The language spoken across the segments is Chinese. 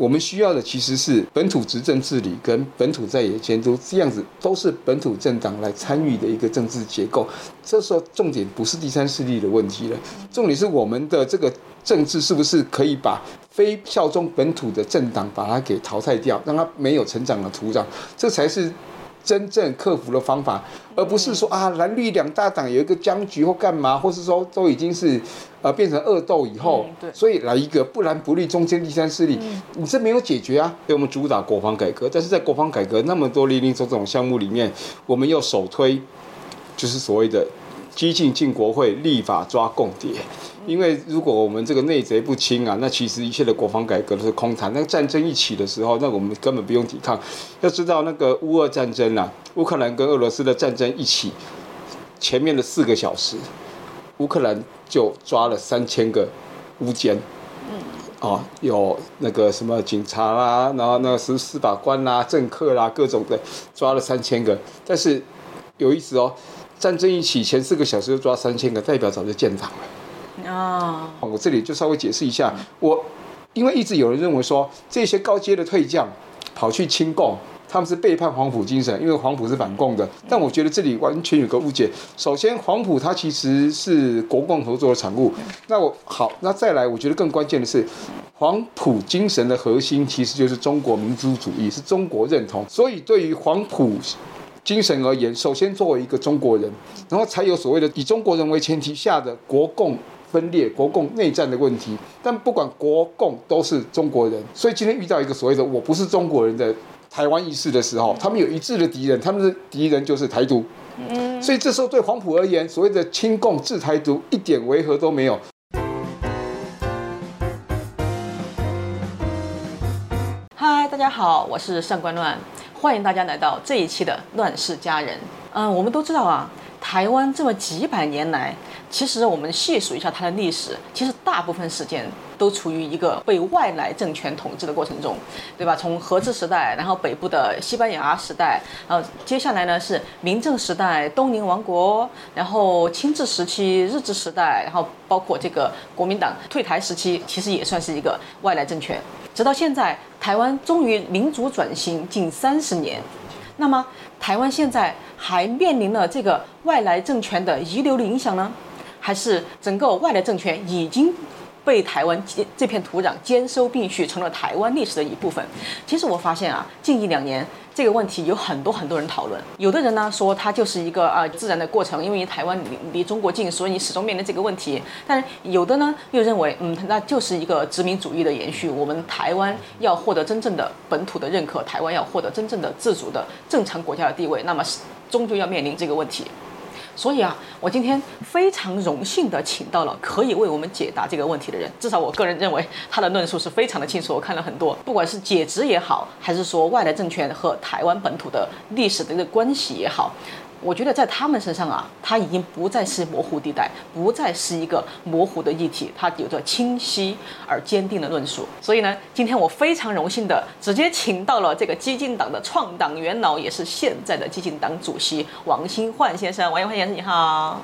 我们需要的其实是本土执政治理跟本土在野监督，这样子都是本土政党来参与的一个政治结构。这时候重点不是第三势力的问题了，重点是我们的这个政治是不是可以把非效忠本土的政党把它给淘汰掉，让它没有成长的土壤，这才是。真正克服的方法，而不是说啊蓝绿两大党有一个僵局或干嘛，或是说都已经是呃变成恶斗以后，所以来一个不蓝不绿中间第三势力，你这没有解决啊。所以我们主打国防改革，但是在国防改革那么多零零总总项目里面，我们又首推就是所谓的激进进国会立法抓共谍。因为如果我们这个内贼不清啊，那其实一切的国防改革都是空谈。那个战争一起的时候，那我们根本不用抵抗。要知道那个乌俄战争啊，乌克兰跟俄罗斯的战争一起，前面的四个小时，乌克兰就抓了三千个乌奸，嗯，哦，有那个什么警察啦，然后那个司司法官啦、政客啦，各种的抓了三千个。但是有意思哦，战争一起前四个小时就抓三千个，代表早就建党了。啊，我这里就稍微解释一下，我因为一直有人认为说这些高阶的退将跑去亲共，他们是背叛黄埔精神，因为黄埔是反共的。但我觉得这里完全有个误解。首先，黄埔它其实是国共合作的产物。那我好，那再来，我觉得更关键的是，黄埔精神的核心其实就是中国民族主义，是中国认同。所以对于黄埔精神而言，首先作为一个中国人，然后才有所谓的以中国人为前提下的国共。分裂国共内战的问题，但不管国共都是中国人，所以今天遇到一个所谓的我不是中国人的台湾意识的时候，他们有一致的敌人，他们的敌人就是台独。嗯，所以这时候对黄埔而言，所谓的亲共治台独一点违和都没有。嗨，大家好，我是上官乱，欢迎大家来到这一期的《乱世佳人》。嗯，我们都知道啊。台湾这么几百年来，其实我们细数一下它的历史，其实大部分时间都处于一个被外来政权统治的过程中，对吧？从和治时代，然后北部的西班牙时代，然后接下来呢是明政时代、东宁王国，然后清治时期、日治时代，然后包括这个国民党退台时期，其实也算是一个外来政权。直到现在，台湾终于民主转型近三十年。那么，台湾现在还面临了这个外来政权的遗留的影响呢，还是整个外来政权已经？被台湾这片土壤兼收并蓄，成了台湾历史的一部分。其实我发现啊，近一两年这个问题有很多很多人讨论。有的人呢说它就是一个啊自然的过程，因为台湾离离中国近，所以你始终面临这个问题。但有的呢又认为，嗯，那就是一个殖民主义的延续。我们台湾要获得真正的本土的认可，台湾要获得真正的自主的正常国家的地位，那么终究要面临这个问题。所以啊，我今天非常荣幸的请到了可以为我们解答这个问题的人。至少我个人认为他的论述是非常的清楚。我看了很多，不管是解职也好，还是说外来政权和台湾本土的历史的一个关系也好。我觉得在他们身上啊，它已经不再是模糊地带，不再是一个模糊的议题，它有着清晰而坚定的论述。所以呢，今天我非常荣幸的直接请到了这个激进党的创党元老，也是现在的激进党主席王新焕先生。王新焕先生，你好。啊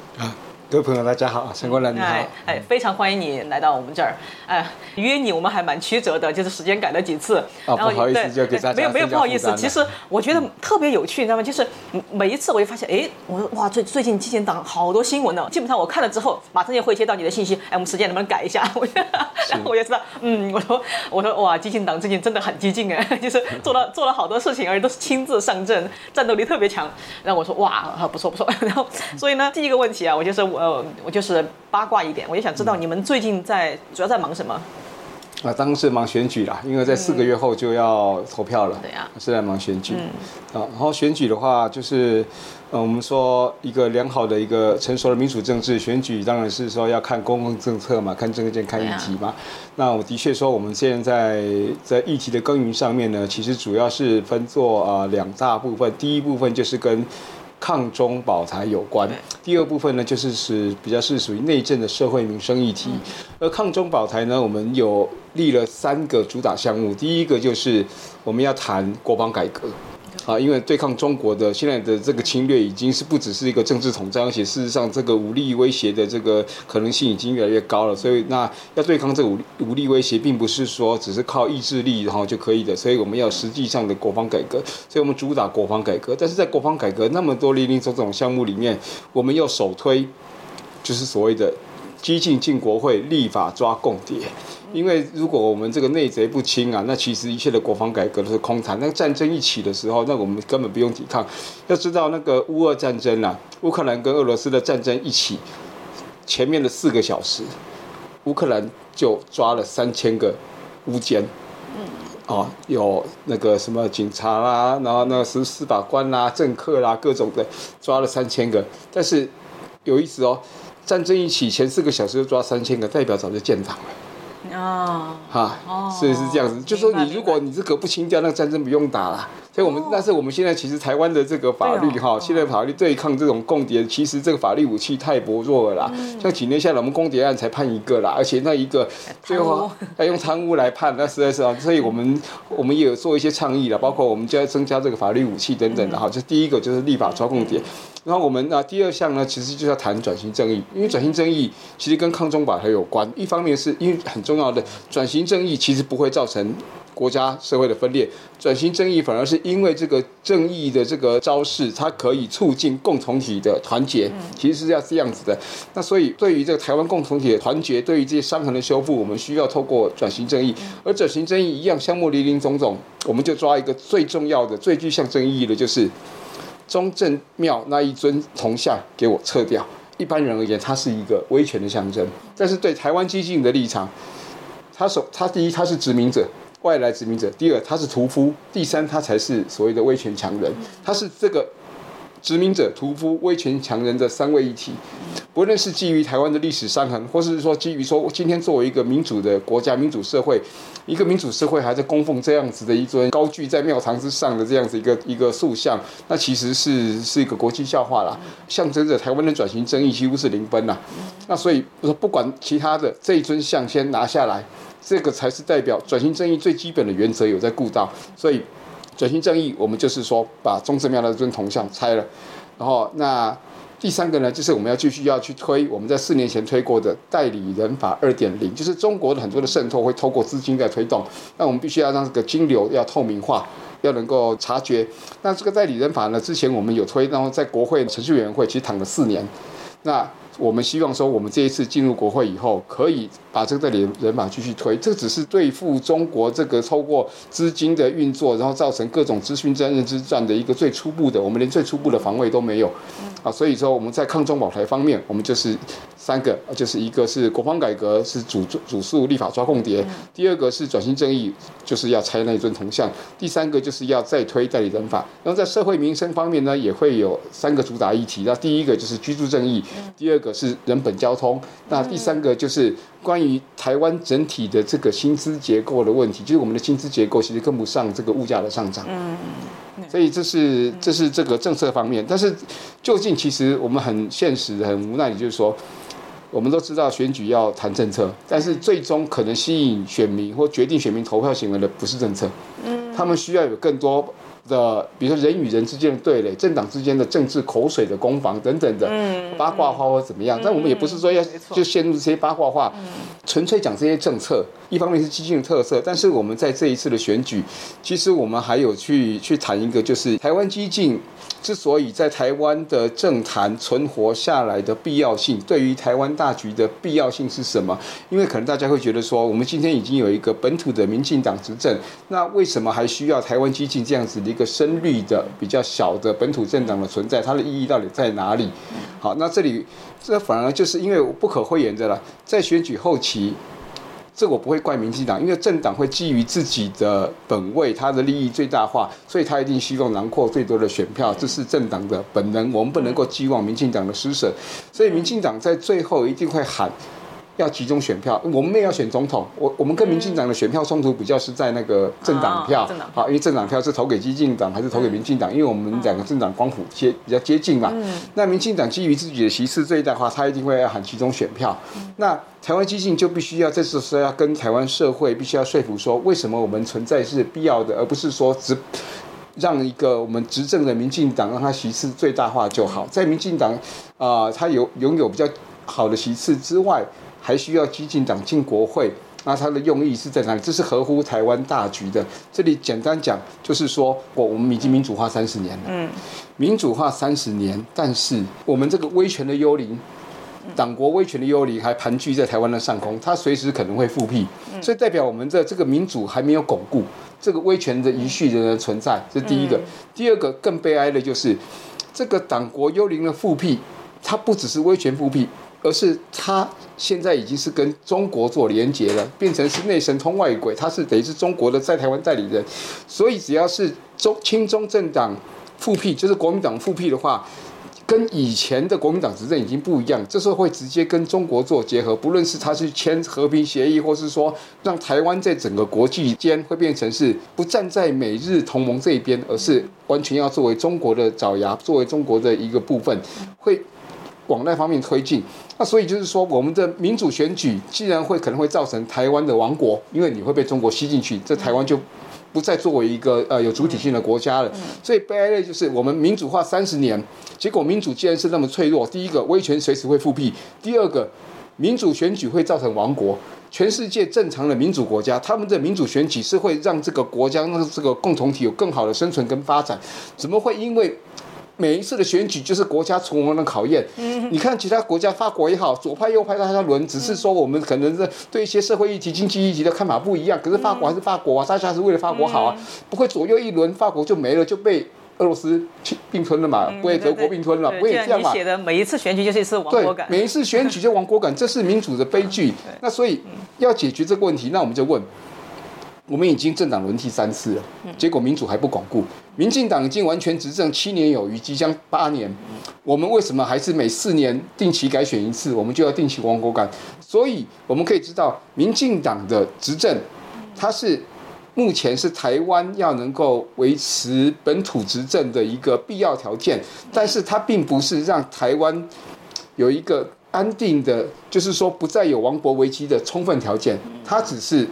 各位朋友，大家好，陈国兰你好，哎，非常欢迎你来到我们这儿，哎，约你我们还蛮曲折的，就是时间改了几次，啊，不好意思，就给大家没有没有不好意思，其实我觉得特别有趣，你知道吗？就是每一次我就发现，哎，我说哇，最最近基金党好多新闻呢，基本上我看了之后，马上就会接到你的信息，哎，我们时间能不能改一下？我然后我就知道，嗯，我说我说哇，基金党最近真的很激进哎，就是做了 做了好多事情，而且都是亲自上阵，战斗力特别强。然后我说哇，不错不错。然后所以呢，第一个问题啊，我就是。呃，我就是八卦一点，我也想知道你们最近在主要在忙什么？啊，当然是忙选举啦，因为在四个月后就要投票了。对呀，是在忙选举。啊，然后选举的话，就是呃，我们说一个良好的一个成熟的民主政治选举，当然是说要看公共政策嘛，看政见，看议题嘛。那我的确说，我们现在在议题的耕耘上面呢，其实主要是分作啊两大部分，第一部分就是跟。抗中保台有关。第二部分呢，就是是比较是属于内政的社会民生议题。而抗中保台呢，我们有立了三个主打项目。第一个就是我们要谈国防改革。啊，因为对抗中国的现在的这个侵略，已经是不只是一个政治统战，而且事实上这个武力威胁的这个可能性已经越来越高了。所以，那要对抗这个武武力威胁，并不是说只是靠意志力然后就可以的。所以，我们要实际上的国防改革。所以我们主打国防改革，但是在国防改革那么多零零总总项目里面，我们要首推就是所谓的激进进国会、立法抓共谍。因为如果我们这个内贼不清啊，那其实一切的国防改革都是空谈。那个战争一起的时候，那我们根本不用抵抗。要知道那个乌俄战争啊，乌克兰跟俄罗斯的战争一起，前面的四个小时，乌克兰就抓了三千个乌奸。嗯。哦，有那个什么警察啦，然后那个司司法官啦、政客啦，各种的抓了三千个。但是有意思哦，战争一起前四个小时就抓三千个，代表早就建党了。哦，哈，所以是这样子，就说你如果你这个不清掉，那战争不用打了。所以我们，但是我们现在其实台湾的这个法律哈，现在法律对抗这种共谍，其实这个法律武器太薄弱了啦。像几年下来，我们共谍案才判一个啦，而且那一个最后要用贪污来判，那实在是啊。所以我们 我们也有做一些倡议了，包括我们就要增加这个法律武器等等的哈。就第一个就是立法抓共谍，然后我们啊第二项呢，其实就是要谈转型正义，因为转型正义其实跟抗中保还有关。一方面是因为很重要的转型正义其实不会造成。国家社会的分裂，转型正义反而是因为这个正义的这个招式，它可以促进共同体的团结，其实是要这样子的。那所以对于这个台湾共同体的团结，对于这些伤痕的修复，我们需要透过转型正义。而转型正义一样，项目林林总总，我们就抓一个最重要的、最具象征意义的，就是中正庙那一尊铜像给我撤掉。一般人而言，它是一个威权的象征，但是对台湾激进的立场，他首他第一他是殖民者。外来殖民者，第二他是屠夫，第三他才是所谓的威权强人，他是这个殖民者、屠夫、威权强人的三位一体。不论是基于台湾的历史伤痕，或是说基于说今天作为一个民主的国家、民主社会，一个民主社会还在供奉这样子的一尊高踞在庙堂之上的这样子一个一个塑像，那其实是是一个国际笑话啦，象征着台湾的转型争议几乎是零分啦。那所以说不管其他的这一尊像先拿下来。这个才是代表转型正义最基本的原则有在顾到，所以转型正义我们就是说把中正庙的尊铜像拆了，然后那第三个呢，就是我们要继续要去推我们在四年前推过的代理人法二点零，就是中国的很多的渗透会透过资金在推动，那我们必须要让这个金流要透明化，要能够察觉。那这个代理人法呢，之前我们有推，然后在国会程序委员会其实躺了四年，那。我们希望说，我们这一次进入国会以后，可以把这个人人法继续推。这只是对付中国这个透过资金的运作，然后造成各种资讯战、认知战的一个最初步的，我们连最初步的防卫都没有。啊，所以说我们在抗中保台方面，我们就是三个，就是一个是国防改革，是主主诉立法抓共谍；第二个是转型正义，就是要拆那尊铜像；第三个就是要再推代理人法。然后在社会民生方面呢，也会有三个主打议题。那第一个就是居住正义，第二个是人本交通，那第三个就是关于台湾整体的这个薪资结构的问题，就是我们的薪资结构其实跟不上这个物价的上涨。嗯。所以这是这是这个政策方面，但是究竟其实我们很现实、很无奈的，就是说，我们都知道选举要谈政策，但是最终可能吸引选民或决定选民投票行为的不是政策，嗯，他们需要有更多。的，比如说人与人之间的对垒，政党之间的政治口水的攻防等等的八卦话或怎么样，但我们也不是说要就陷入这些八卦话，纯粹讲这些政策。一方面是激进的特色，但是我们在这一次的选举，其实我们还有去去谈一个，就是台湾激进之所以在台湾的政坛存活下来的必要性，对于台湾大局的必要性是什么？因为可能大家会觉得说，我们今天已经有一个本土的民进党执政，那为什么还需要台湾激进这样子的一一个深绿的比较小的本土政党的存在？它的意义到底在哪里？好，那这里这反而就是因为不可讳言的了，在选举后期。这我不会怪民进党，因为政党会基于自己的本位，他的利益最大化，所以他一定希望囊括最多的选票，这是政党的本能，我们不能够寄望民进党的施舍，所以民进党在最后一定会喊。要集中选票，我们也要选总统。我我们跟民进党的选票冲突比较是在那个政党票，好，因为政党票是投给激进党还是投给民进党？因为我们两个政党光谱接比较接近嘛。那民进党基于自己的席次最大化，他一定会要喊集中选票。那台湾激进就必须要这次是要跟台湾社会必须要说服说，为什么我们存在是必要的，而不是说只。让一个我们执政的民进党让他席次最大化就好。在民进党啊，他有拥有比较好的席次之外，还需要激进党进国会。那它的用意是在哪里？这是合乎台湾大局的。这里简单讲，就是说我我们已经民主化三十年了，嗯，民主化三十年，但是我们这个威权的幽灵。党国威权的幽灵还盘踞在台湾的上空，它随时可能会复辟，所以代表我们的这个民主还没有巩固，这个威权的遗绪仍然存在。这是第一个。第二个更悲哀的就是，这个党国幽灵的复辟，它不只是威权复辟，而是他现在已经是跟中国做连结了，变成是内神通外鬼，他是等于是中国的在台湾代理人。所以只要是中亲中政党复辟，就是国民党复辟的话。跟以前的国民党执政已经不一样，这时候会直接跟中国做结合，不论是他去签和平协议，或是说让台湾在整个国际间会变成是不站在美日同盟这一边，而是完全要作为中国的爪牙，作为中国的一个部分，会往那方面推进。那所以就是说，我们的民主选举既然会可能会造成台湾的亡国，因为你会被中国吸进去，这台湾就。不再作为一个呃有主体性的国家了，所以悲哀的就是我们民主化三十年，结果民主既然是那么脆弱，第一个威权随时会复辟，第二个民主选举会造成亡国。全世界正常的民主国家，他们的民主选举是会让这个国家让这个共同体有更好的生存跟发展，怎么会因为？每一次的选举就是国家存亡的考验。嗯，你看其他国家，法国也好，左派右派大家轮，只是说我们可能是对一些社会议题、经济议题的看法不一样。可是法国还是法国啊，大家是为了法国好啊，不会左右一轮，法国就没了，就被俄罗斯去并吞了嘛，不会德国并吞了，不会这样嘛。写的每一次选举就是一次亡国感，每一次选举就亡国感，这是民主的悲剧。那所以要解决这个问题，那我们就问。我们已经政党轮替三次了，结果民主还不巩固。民进党已经完全执政七年有余，即将八年，我们为什么还是每四年定期改选一次？我们就要定期亡国感。所以我们可以知道，民进党的执政，它是目前是台湾要能够维持本土执政的一个必要条件，但是它并不是让台湾有一个安定的，就是说不再有亡国危机的充分条件，它只是。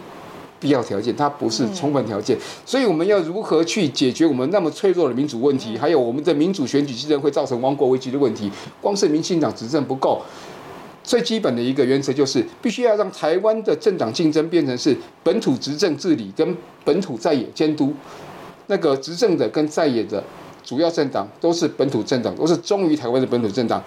必要条件，它不是充分条件，所以我们要如何去解决我们那么脆弱的民主问题，还有我们的民主选举机制会造成亡国危机的问题？光是民进党执政不够，最基本的一个原则就是必须要让台湾的政党竞争变成是本土执政治理跟本土在野监督，那个执政的跟在野的主要政党都是本土政党，都是忠于台湾的本土政党。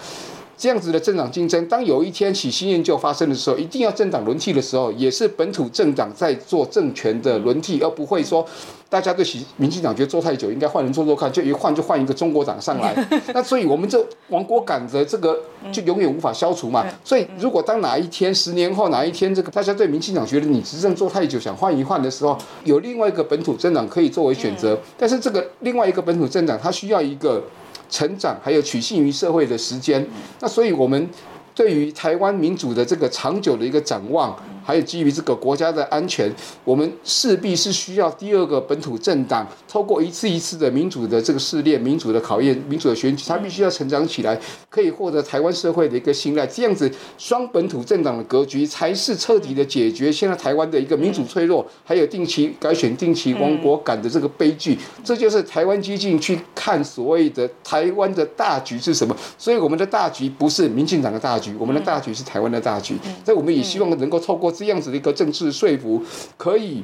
这样子的政党竞争，当有一天喜新厌旧发生的时候，一定要政党轮替的时候，也是本土政党在做政权的轮替，而不会说大家对喜民进党觉得做太久，应该换人做做看，就一换就换一个中国党上来。那所以我们这亡国感的这个就永远无法消除嘛。所以如果当哪一天十年后哪一天这个大家对民进党觉得你执政做太久，想换一换的时候，有另外一个本土政党可以作为选择，但是这个另外一个本土政党它需要一个。成长还有取信于社会的时间，那所以我们对于台湾民主的这个长久的一个展望。还有基于这个国家的安全，我们势必是需要第二个本土政党，透过一次一次的民主的这个试炼、民主的考验、民主的选举，它必须要成长起来，可以获得台湾社会的一个信赖。这样子，双本土政党的格局才是彻底的解决现在台湾的一个民主脆弱，还有定期改选、定期亡国感的这个悲剧。这就是台湾激进去看所谓的台湾的大局是什么。所以，我们的大局不是民进党的大局，我们的大局是台湾的大局。所以，我们也希望能够透过。这样子的一个政治说服，可以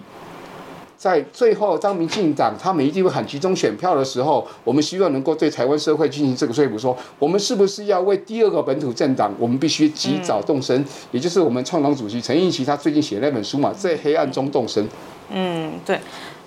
在最后，当民进党他们一定会喊集中选票的时候，我们希望能够对台湾社会进行这个说服，说我们是不是要为第二个本土政党，我们必须及早动身，也就是我们创党主席陈奕奇他最近写那本书嘛，在黑暗中动身。嗯，对。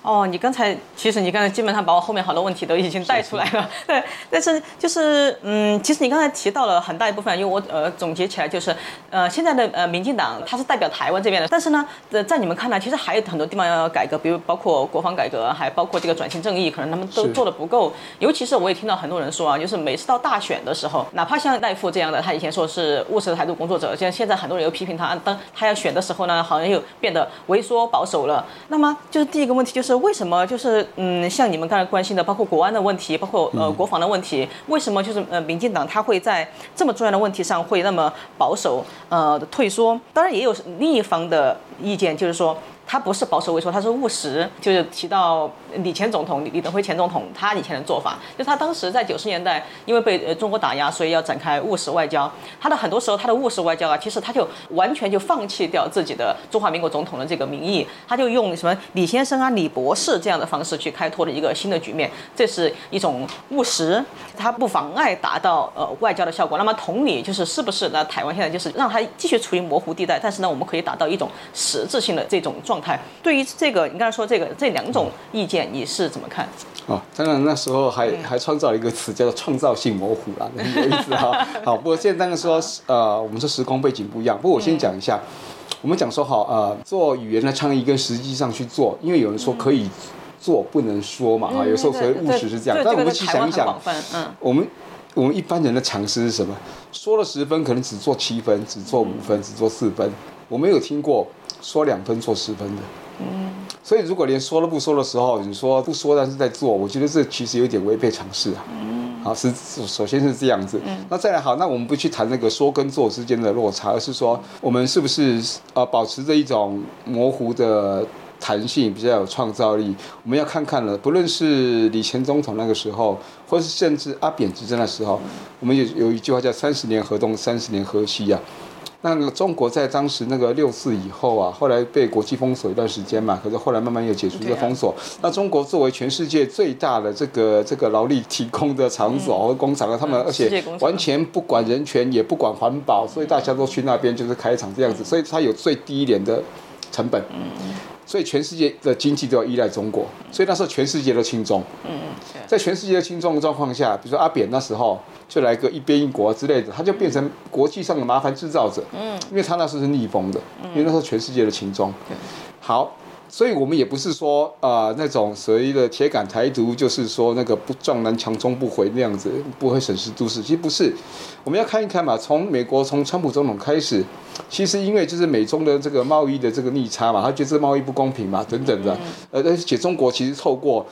哦，你刚才其实你刚才基本上把我后面好多问题都已经带出来了，对。但是就是嗯，其实你刚才提到了很大一部分，因为我呃总结起来就是，呃现在的呃民进党它是代表台湾这边的，但是呢，呃在你们看来，其实还有很多地方要改革，比如包括国防改革，还包括这个转型正义，可能他们都做的不够。尤其是我也听到很多人说啊，就是每次到大选的时候，哪怕像赖富这样的，他以前说是务实的台独工作者，现现在很多人又批评他，当他要选的时候呢，好像又变得萎缩保守了。那么就是第一个问题就是。是为什么？就是嗯，像你们刚才关心的，包括国安的问题，包括呃国防的问题，为什么就是呃民进党他会在这么重要的问题上会那么保守呃退缩？当然也有另一方的意见，就是说。他不是保守萎缩，他是务实。就是提到李前总统、李李登辉前总统，他以前的做法，就他当时在九十年代，因为被呃中国打压，所以要展开务实外交。他的很多时候，他的务实外交啊，其实他就完全就放弃掉自己的中华民国总统的这个名义，他就用什么李先生啊、李博士这样的方式去开拓了一个新的局面。这是一种务实，它不妨碍达到呃外交的效果。那么同理，就是是不是那台湾现在就是让它继续处于模糊地带，但是呢，我们可以达到一种实质性的这种状态。对于这个，你刚才说这个这两种意见，你是怎么看？哦，当然那时候还还创造了一个词叫做创造性模糊啦，很 有意思哈。好，不过现在当然说呃，我们说时空背景不一样。不过我先讲一下，我们讲说好呃，做语言的倡议跟实际上去做，因为有人说可以做不能说嘛哈，有时候所谓务实是这样。但我们去想一想，嗯，我们我们一般人的常识是什么？说了十分，可能只做七分，只做五分，只做四分。我没有听过说两分做十分的。嗯。所以，如果连说都不说的时候，你说不说，但是在做，我觉得这其实有点违背常识啊。嗯，好，是首先是这样子。嗯，那再来好，那我们不去谈那个说跟做之间的落差，而是说我们是不是呃保持着一种模糊的弹性，比较有创造力？我们要看看了，不论是李前总统那个时候，或是甚至阿扁执政的时候，我们有有一句话叫“三十年河东，三十年河西”啊。那个中国在当时那个六四以后啊，后来被国际封锁一段时间嘛，可是后来慢慢又解除这个封锁。那中国作为全世界最大的这个这个劳力提供的场所和工厂啊，他们而且完全不管人权，也不管环保，所以大家都去那边就是开厂这样子，所以它有最低廉的成本。所以全世界的经济都要依赖中国，所以那时候全世界都轻中。嗯嗯，在全世界的轻中的状况下，比如说阿扁那时候就来个一边一国之类的，他就变成国际上的麻烦制造者。嗯，因为他那时候是逆风的，因为那时候全世界的轻中。好。所以我们也不是说啊那种所谓的铁杆台独，就是说那个不撞南墙终不回那样子，不会审时度势。其实不是，我们要看一看嘛。从美国从川普总统开始，其实因为就是美中的这个贸易的这个逆差嘛，他觉得这贸易不公平嘛，等等的。呃，而且中国其实透过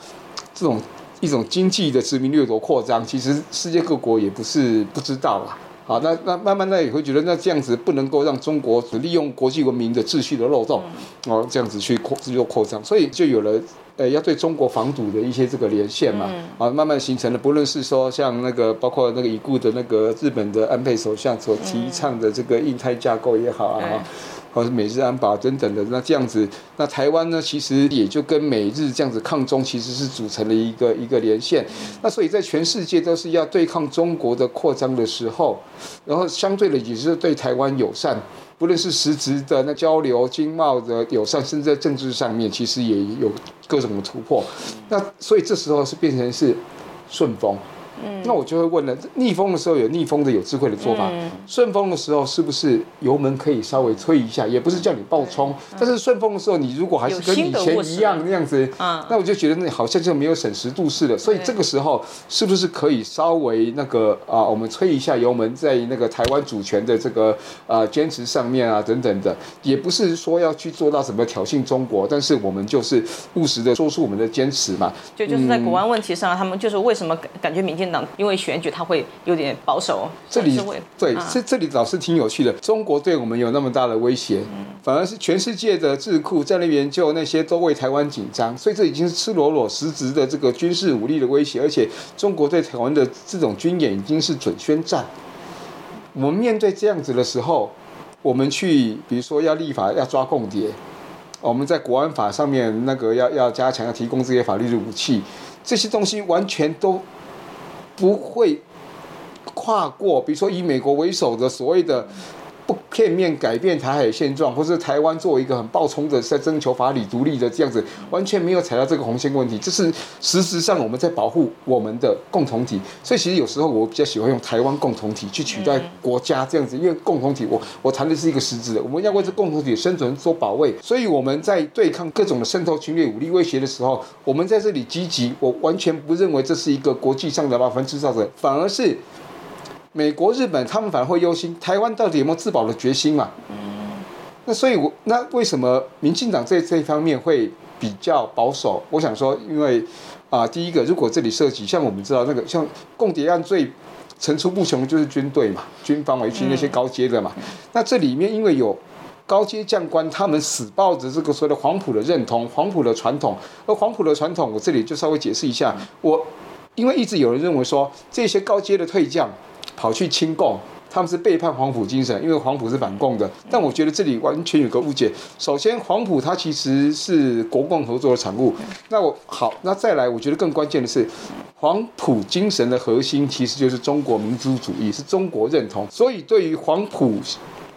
这种一种经济的殖民掠夺扩张，其实世界各国也不是不知道啊。好，那那慢慢的也会觉得，那这样子不能够让中国只利用国际文明的秩序的漏洞，哦，这样子去扩自由扩张，所以就有了，呃，要对中国防堵的一些这个连线嘛，啊，慢慢形成了，不论是说像那个包括那个已故的那个日本的安倍首相所提倡的这个印太架构也好啊。或者美日安保等等的，那这样子，那台湾呢，其实也就跟美日这样子抗中，其实是组成了一个一个连线。那所以在全世界都是要对抗中国的扩张的时候，然后相对的也是对台湾友善，不论是实质的那交流、经贸的友善，甚至在政治上面，其实也有各种的突破。那所以这时候是变成是顺风。那我就会问了，逆风的时候有逆风的有智慧的做法，嗯顺风的时候是不是油门可以稍微吹一下？也不是叫你爆冲，但是顺风的时候，你如果还是跟以前一样那样子，那我就觉得那好像就没有审时度势了。所以这个时候是不是可以稍微那个啊，我们吹一下油门，在那个台湾主权的这个呃坚持上面啊等等的，也不是说要去做到什么挑衅中国，但是我们就是务实的做出我们的坚持嘛。就就是在国安问题上，他们就是为什么感感觉民进。因为选举他会有点保守，这里对这这里倒是挺有趣的。中国对我们有那么大的威胁，反而是全世界的智库在那边就那些都为台湾紧张，所以这已经是赤裸裸实质的这个军事武力的威胁。而且中国对台湾的这种军演已经是准宣战。我们面对这样子的时候，我们去比如说要立法要抓共谍，我们在国安法上面那个要要加强要提供这些法律的武器，这些东西完全都。不会跨过，比如说以美国为首的所谓的。不片面改变台海现状，或是台湾作为一个很暴冲的在征求法理独立的这样子，完全没有踩到这个红线问题。这是事实上我们在保护我们的共同体。所以其实有时候我比较喜欢用台湾共同体去取代国家这样子，因为共同体我我谈的是一个实质的，我们要为这共同体生存做保卫。所以我们在对抗各种的渗透、侵略、武力威胁的时候，我们在这里积极，我完全不认为这是一个国际上的麻烦制造者，反而是。美国、日本，他们反而会忧心台湾到底有没有自保的决心嘛？嗯，那所以，我那为什么民进党在这一方面会比较保守？我想说，因为啊，第一个，如果这里涉及像我们知道那个像共谍案最层出不穷就是军队嘛，军方为军那些高阶的嘛，那这里面因为有高阶将官他们死抱着这个所谓的黄埔的认同、黄埔的传统。而黄埔的传统，我这里就稍微解释一下。我因为一直有人认为说，这些高阶的退将跑去亲共。他们是背叛黄埔精神，因为黄埔是反共的。但我觉得这里完全有个误解。首先，黄埔它其实是国共合作的产物。那我好，那再来，我觉得更关键的是，黄埔精神的核心其实就是中国民族主义，是中国认同。所以，对于黄埔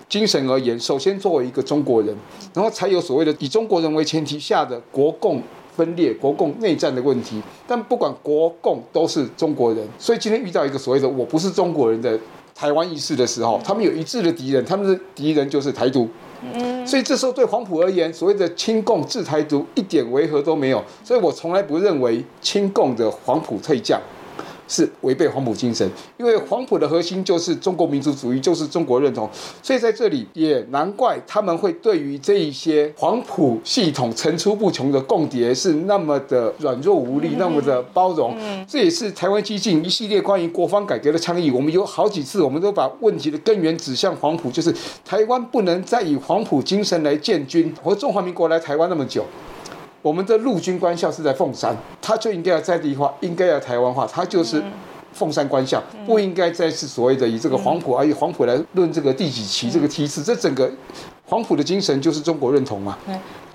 精神而言，首先作为一个中国人，然后才有所谓的以中国人为前提下的国共分裂、国共内战的问题。但不管国共都是中国人，所以今天遇到一个所谓的我不是中国人的。台湾意识的时候，他们有一致的敌人，他们的敌人就是台独。嗯，所以这时候对黄埔而言，所谓的亲共治台独一点违和都没有。所以我从来不认为亲共的黄埔退将。是违背黄埔精神，因为黄埔的核心就是中国民族主义，就是中国认同，所以在这里也难怪他们会对于这一些黄埔系统层出不穷的共谍是那么的软弱无力，那么的包容。这也是台湾激进一系列关于国防改革的倡议。我们有好几次，我们都把问题的根源指向黄埔，就是台湾不能再以黄埔精神来建军。和中华民国来台湾那么久。我们的陆军官校是在凤山，他就应该要在地化，应该要台湾化，他就是凤山官校，不应该再是所谓的以这个黄埔，而以黄埔来论这个第几期这个梯次，这整个黄埔的精神就是中国认同嘛。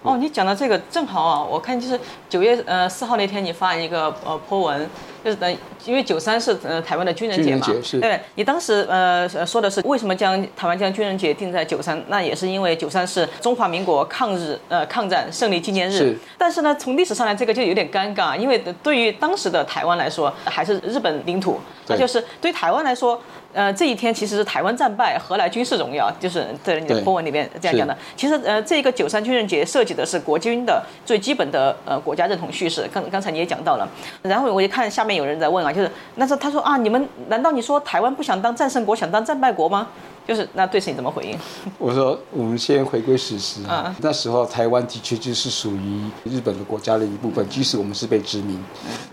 哦，你讲的这个正好啊，我看就是九月呃四号那天你发一个呃 po 文，就是等因为九三是呃台湾的军人节嘛，对，你当时呃说的是为什么将台湾将军人节定在九三，那也是因为九三是中华民国抗日呃抗战胜利纪念日，但是呢从历史上来这个就有点尴尬，因为对于当时的台湾来说还是日本领土，那就是对台湾来说。呃，这一天其实是台湾战败，何来军事荣耀？就是在你的博文里面这样讲的。其实，呃，这个九三军人节涉及的是国军的最基本的呃国家认同叙事。刚刚才你也讲到了，然后我就看下面有人在问啊，就是那时候他说啊，你们难道你说台湾不想当战胜国，想当战败国吗？就是那对此你怎么回应？我说我们先回归史实。啊，那时候台湾的确就是属于日本的国家的一部分，即使我们是被殖民，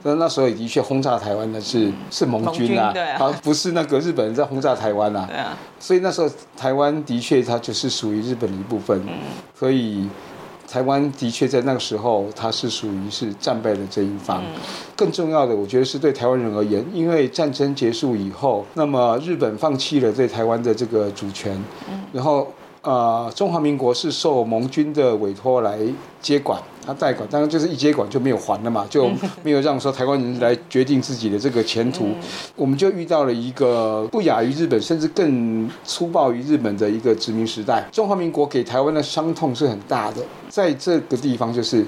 但那时候也的确轰炸台湾的是是盟军啊，啊。不是那个日本人在轰炸台湾啊，对啊，所以那时候台湾的确它就是属于日本的一部分，所以。台湾的确在那个时候，它是属于是战败的这一方。更重要的，我觉得是对台湾人而言，因为战争结束以后，那么日本放弃了对台湾的这个主权，然后。呃，中华民国是受盟军的委托来接管，他代管，当然就是一接管就没有还了嘛，就没有让说台湾人来决定自己的这个前途，我们就遇到了一个不亚于日本，甚至更粗暴于日本的一个殖民时代。中华民国给台湾的伤痛是很大的，在这个地方就是，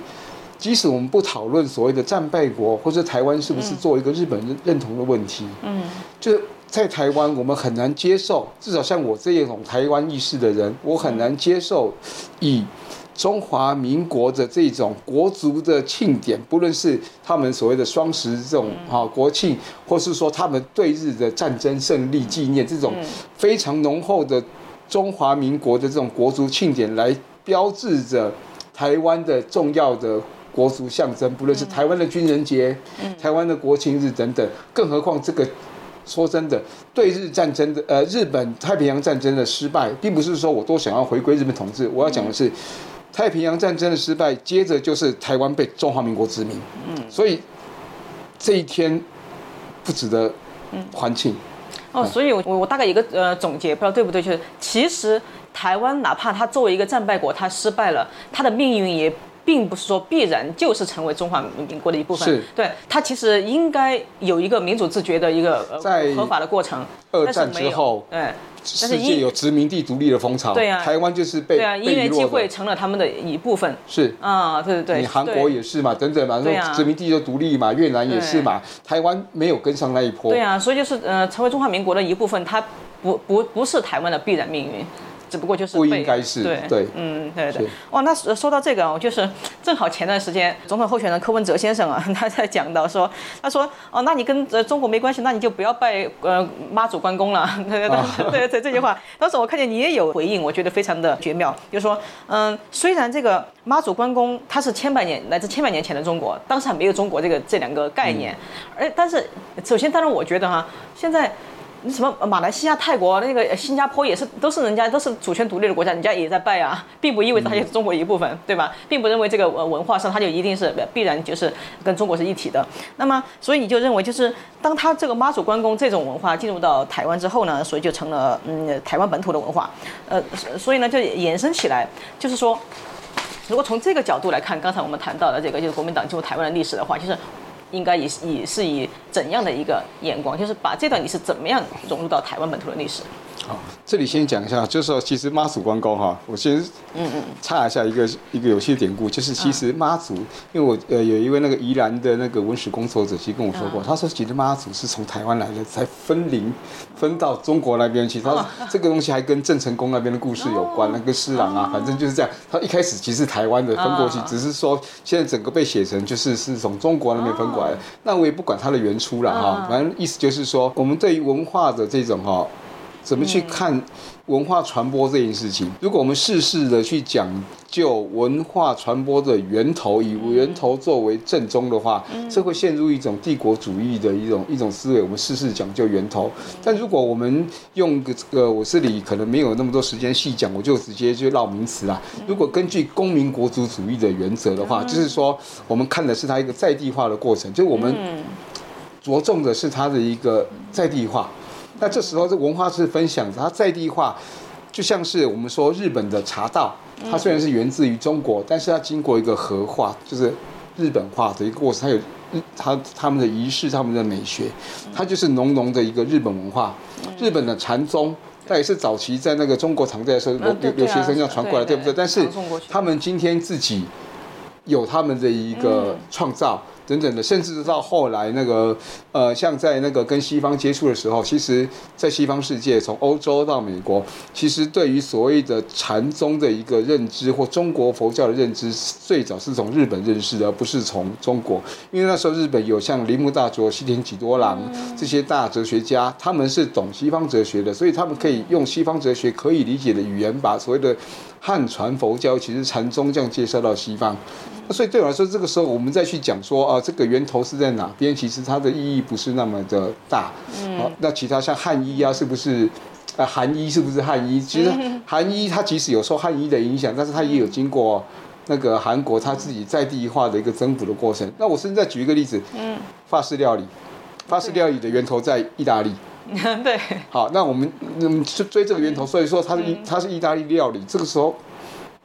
即使我们不讨论所谓的战败国或者台湾是不是做一个日本人认同的问题，嗯，就。在台湾，我们很难接受，至少像我这一种台湾意识的人，我很难接受以中华民国的这种国族的庆典，不论是他们所谓的双十这种啊国庆，或是说他们对日的战争胜利纪念这种非常浓厚的中华民国的这种国族庆典，来标志着台湾的重要的国族象征，不论是台湾的军人节、台湾的国庆日等等，更何况这个。说真的，对日战争的呃，日本太平洋战争的失败，并不是说我多想要回归日本统治。我要讲的是，太平洋战争的失败，接着就是台湾被中华民国殖民。嗯，所以这一天不值得欢庆。哦，所以我我大概一个呃总结，不知道对不对，就是其实台湾哪怕它作为一个战败国，它失败了，它的命运也。并不是说必然就是成为中华民国的一部分，是。对它其实应该有一个民主自觉的一个合法的过程。二战之后，对，世界有殖民地独立的风潮，对啊，台湾就是被对啊，因缘机会成了他们的一部分。是。啊，对对对，你韩国也是嘛，等等嘛，说殖民地就独立嘛，越南也是嘛，台湾没有跟上那一波。对啊，所以就是呃，成为中华民国的一部分，它不不不是台湾的必然命运。只不过就是不应该是对对嗯对对。哇那说到这个我就是正好前段时间总统候选人柯文哲先生啊他在讲到说他说哦那你跟呃中国没关系那你就不要拜呃妈祖关公了。对对对对这句话。当时我看见你也有回应我觉得非常的绝妙就是说嗯虽然这个妈祖关公他是千百年来自千百年前的中国当时还没有中国这个这两个概念而但是首先当然我觉得哈现在。什么马来西亚、泰国、那个新加坡也是，都是人家都是主权独立的国家，人家也在拜啊，并不意味着它也是中国一部分，对吧？并不认为这个呃文化上它就一定是必然就是跟中国是一体的。那么，所以你就认为就是当他这个妈祖关公这种文化进入到台湾之后呢，所以就成了嗯台湾本土的文化，呃，所以呢就延伸起来，就是说。如果从这个角度来看，刚才我们谈到的这个就是国民党进入台湾的历史的话，其实应该以以是以怎样的一个眼光，就是把这段你是怎么样融入到台湾本土的历史。好，这里先讲一下，就是说，其实妈祖关公哈，我先嗯嗯插一下一个一个有趣的典故，就是其实妈祖，因为我呃有一位那个宜兰的那个文史工作者，其实跟我说过，他说其实妈祖是从台湾来的，才分灵分到中国那边去。他说这个东西还跟郑成功那边的故事有关，那个施琅啊，反正就是这样。他一开始其实台湾的分过去，只是说现在整个被写成就是是从中国那边分过来的。那我也不管它的原初了哈，反正意思就是说，我们对于文化的这种哈。怎么去看文化传播这件事情？如果我们事事的去讲究文化传播的源头，以源头作为正宗的话，这会陷入一种帝国主义的一种一种思维。我们事事讲究源头，但如果我们用个这个，我这里可能没有那么多时间细讲，我就直接就绕名词啦。如果根据公民国族主义的原则的话，就是说我们看的是它一个在地化的过程，就我们着重的是它的一个在地化。那这时候，这文化是分享，它在地化，就像是我们说日本的茶道，它虽然是源自于中国，但是它经过一个和化，就是日本化的一个过程，它有日它他们的仪式，他们的美学，它就是浓浓的一个日本文化。日本的禅宗，它也是早期在那个中国唐代的时候，留留留学生要传过来，对不对？但是他们今天自己有他们的一个创造。等等的，甚至到后来那个，呃，像在那个跟西方接触的时候，其实，在西方世界，从欧洲到美国，其实对于所谓的禅宗的一个认知或中国佛教的认知，最早是从日本认识的，而不是从中国。因为那时候日本有像铃木大佐、西田几多郎这些大哲学家，他们是懂西方哲学的，所以他们可以用西方哲学可以理解的语言，把所谓的汉传佛教，其实禅宗这样介绍到西方。那所以对我来说，这个时候我们再去讲说啊，这个源头是在哪边？其实它的意义不是那么的大。好，那其他像汉医啊，是不是？啊，韩医是不是汉医？其实韩医它即使有受汉医的影响，但是它也有经过那个韩国它自己在地化的一个增补的过程。那我甚至再举一个例子，嗯，法式料理，法式料理的源头在意大利。对。好，那我们嗯去追这个源头，所以说它是意它是意大利料理，这个时候。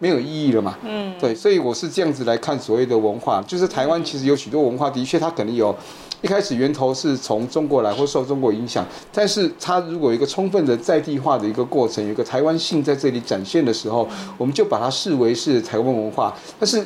没有意义了嘛？嗯，对，所以我是这样子来看所谓的文化，就是台湾其实有许多文化，的确它可能有，一开始源头是从中国来或受中国影响，但是它如果有一个充分的在地化的一个过程，有一个台湾性在这里展现的时候，我们就把它视为是台湾文化。但是，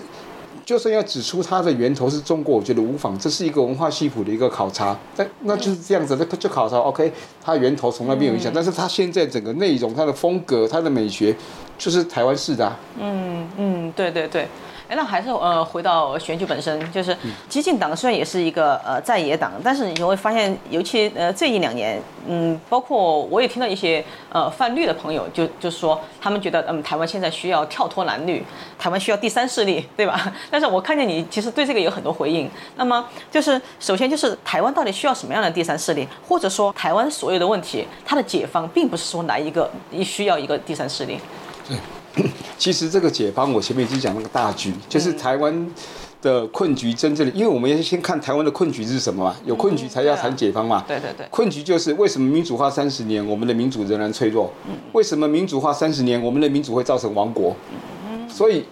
就算要指出它的源头是中国，我觉得无妨，这是一个文化系谱的一个考察。但那就是这样子，那就考察 OK，它源头从那边有影响，但是它现在整个内容、它的风格、它的美学。就是台湾式的。嗯嗯，对对对。哎，那还是呃，回到选举本身，就是激进党虽然也是一个呃在野党，但是你会发现，尤其呃这一两年，嗯，包括我也听到一些呃泛绿的朋友，就就是说他们觉得嗯台湾现在需要跳脱蓝绿，台湾需要第三势力，对吧？但是我看见你其实对这个有很多回应。那么就是首先就是台湾到底需要什么样的第三势力，或者说台湾所有的问题，它的解方并不是说来一个一需要一个第三势力。对，其实这个解方，我前面已经讲那个大局，就是台湾的困局真正的，因为我们要先看台湾的困局是什么嘛，有困局才要谈解方嘛。对对对，困局就是为什么民主化三十年，我们的民主仍然脆弱？为什么民主化三十年，我们的民主会造成亡国？所以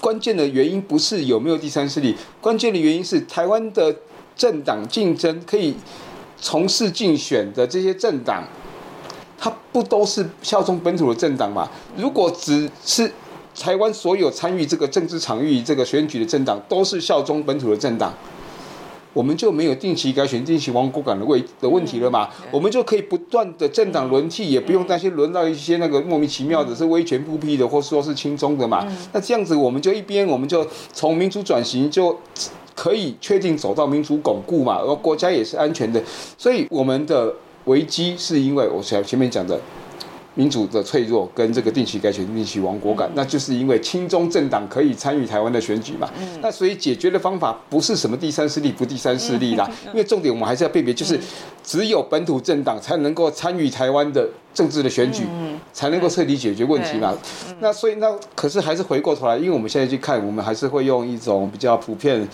关键的原因不是有没有第三势力，关键的原因是台湾的政党竞争可以从事竞选的这些政党。它不都是效忠本土的政党嘛？如果只是台湾所有参与这个政治场域、这个选举的政党都是效忠本土的政党，我们就没有定期改选、定期亡国感的问的问题了嘛？我们就可以不断的政党轮替，也不用担心轮到一些那个莫名其妙的、是威权复辟的，或说是亲中的嘛？那这样子，我们就一边我们就从民主转型，就可以确定走到民主巩固嘛？而国家也是安全的，所以我们的。危机是因为我前前面讲的民主的脆弱跟这个定期改选、定期亡国感，那就是因为亲中政党可以参与台湾的选举嘛。那所以解决的方法不是什么第三势力不第三势力啦，因为重点我们还是要辨别，就是只有本土政党才能够参与台湾的政治的选举，才能够彻底解决问题嘛。那所以那可是还是回过头来，因为我们现在去看，我们还是会用一种比较普遍、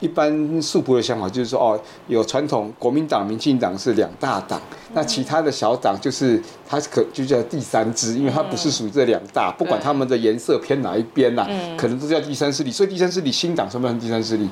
一般素朴的想法，就是说哦，有传统国民党、民进党是两大党，那其他的小党就是它可就叫第三支，因为它不是属于这两大，不管他们的颜色偏哪一边呐，可能都叫第三势力。所以第三势力新党算不算第三势力？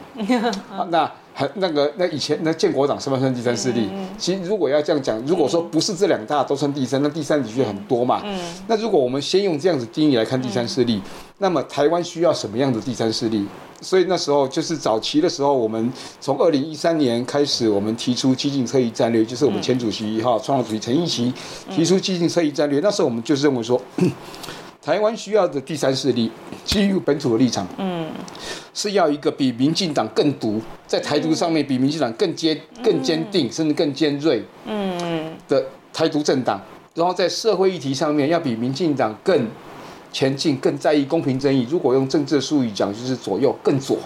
啊 那。还那个那以前那建国党是不算第三势力？其实如果要这样讲，如果说不是这两大都算第三，那第三的确很多嘛。那如果我们先用这样子定义来看第三势力，那么台湾需要什么样的第三势力？所以那时候就是早期的时候，我们从二零一三年开始，我们提出激进车移战略，就是我们前主席哈创主席陈义奇提出激进车移战略。那时候我们就是认为说。台湾需要的第三势力，基于本土的立场，嗯，是要一个比民进党更毒，在台独上面比民进党更坚、更坚定，甚至更尖锐，嗯，的台独政党。然后在社会议题上面，要比民进党更前进、更在意公平正义。如果用政治术语讲，就是左右更左。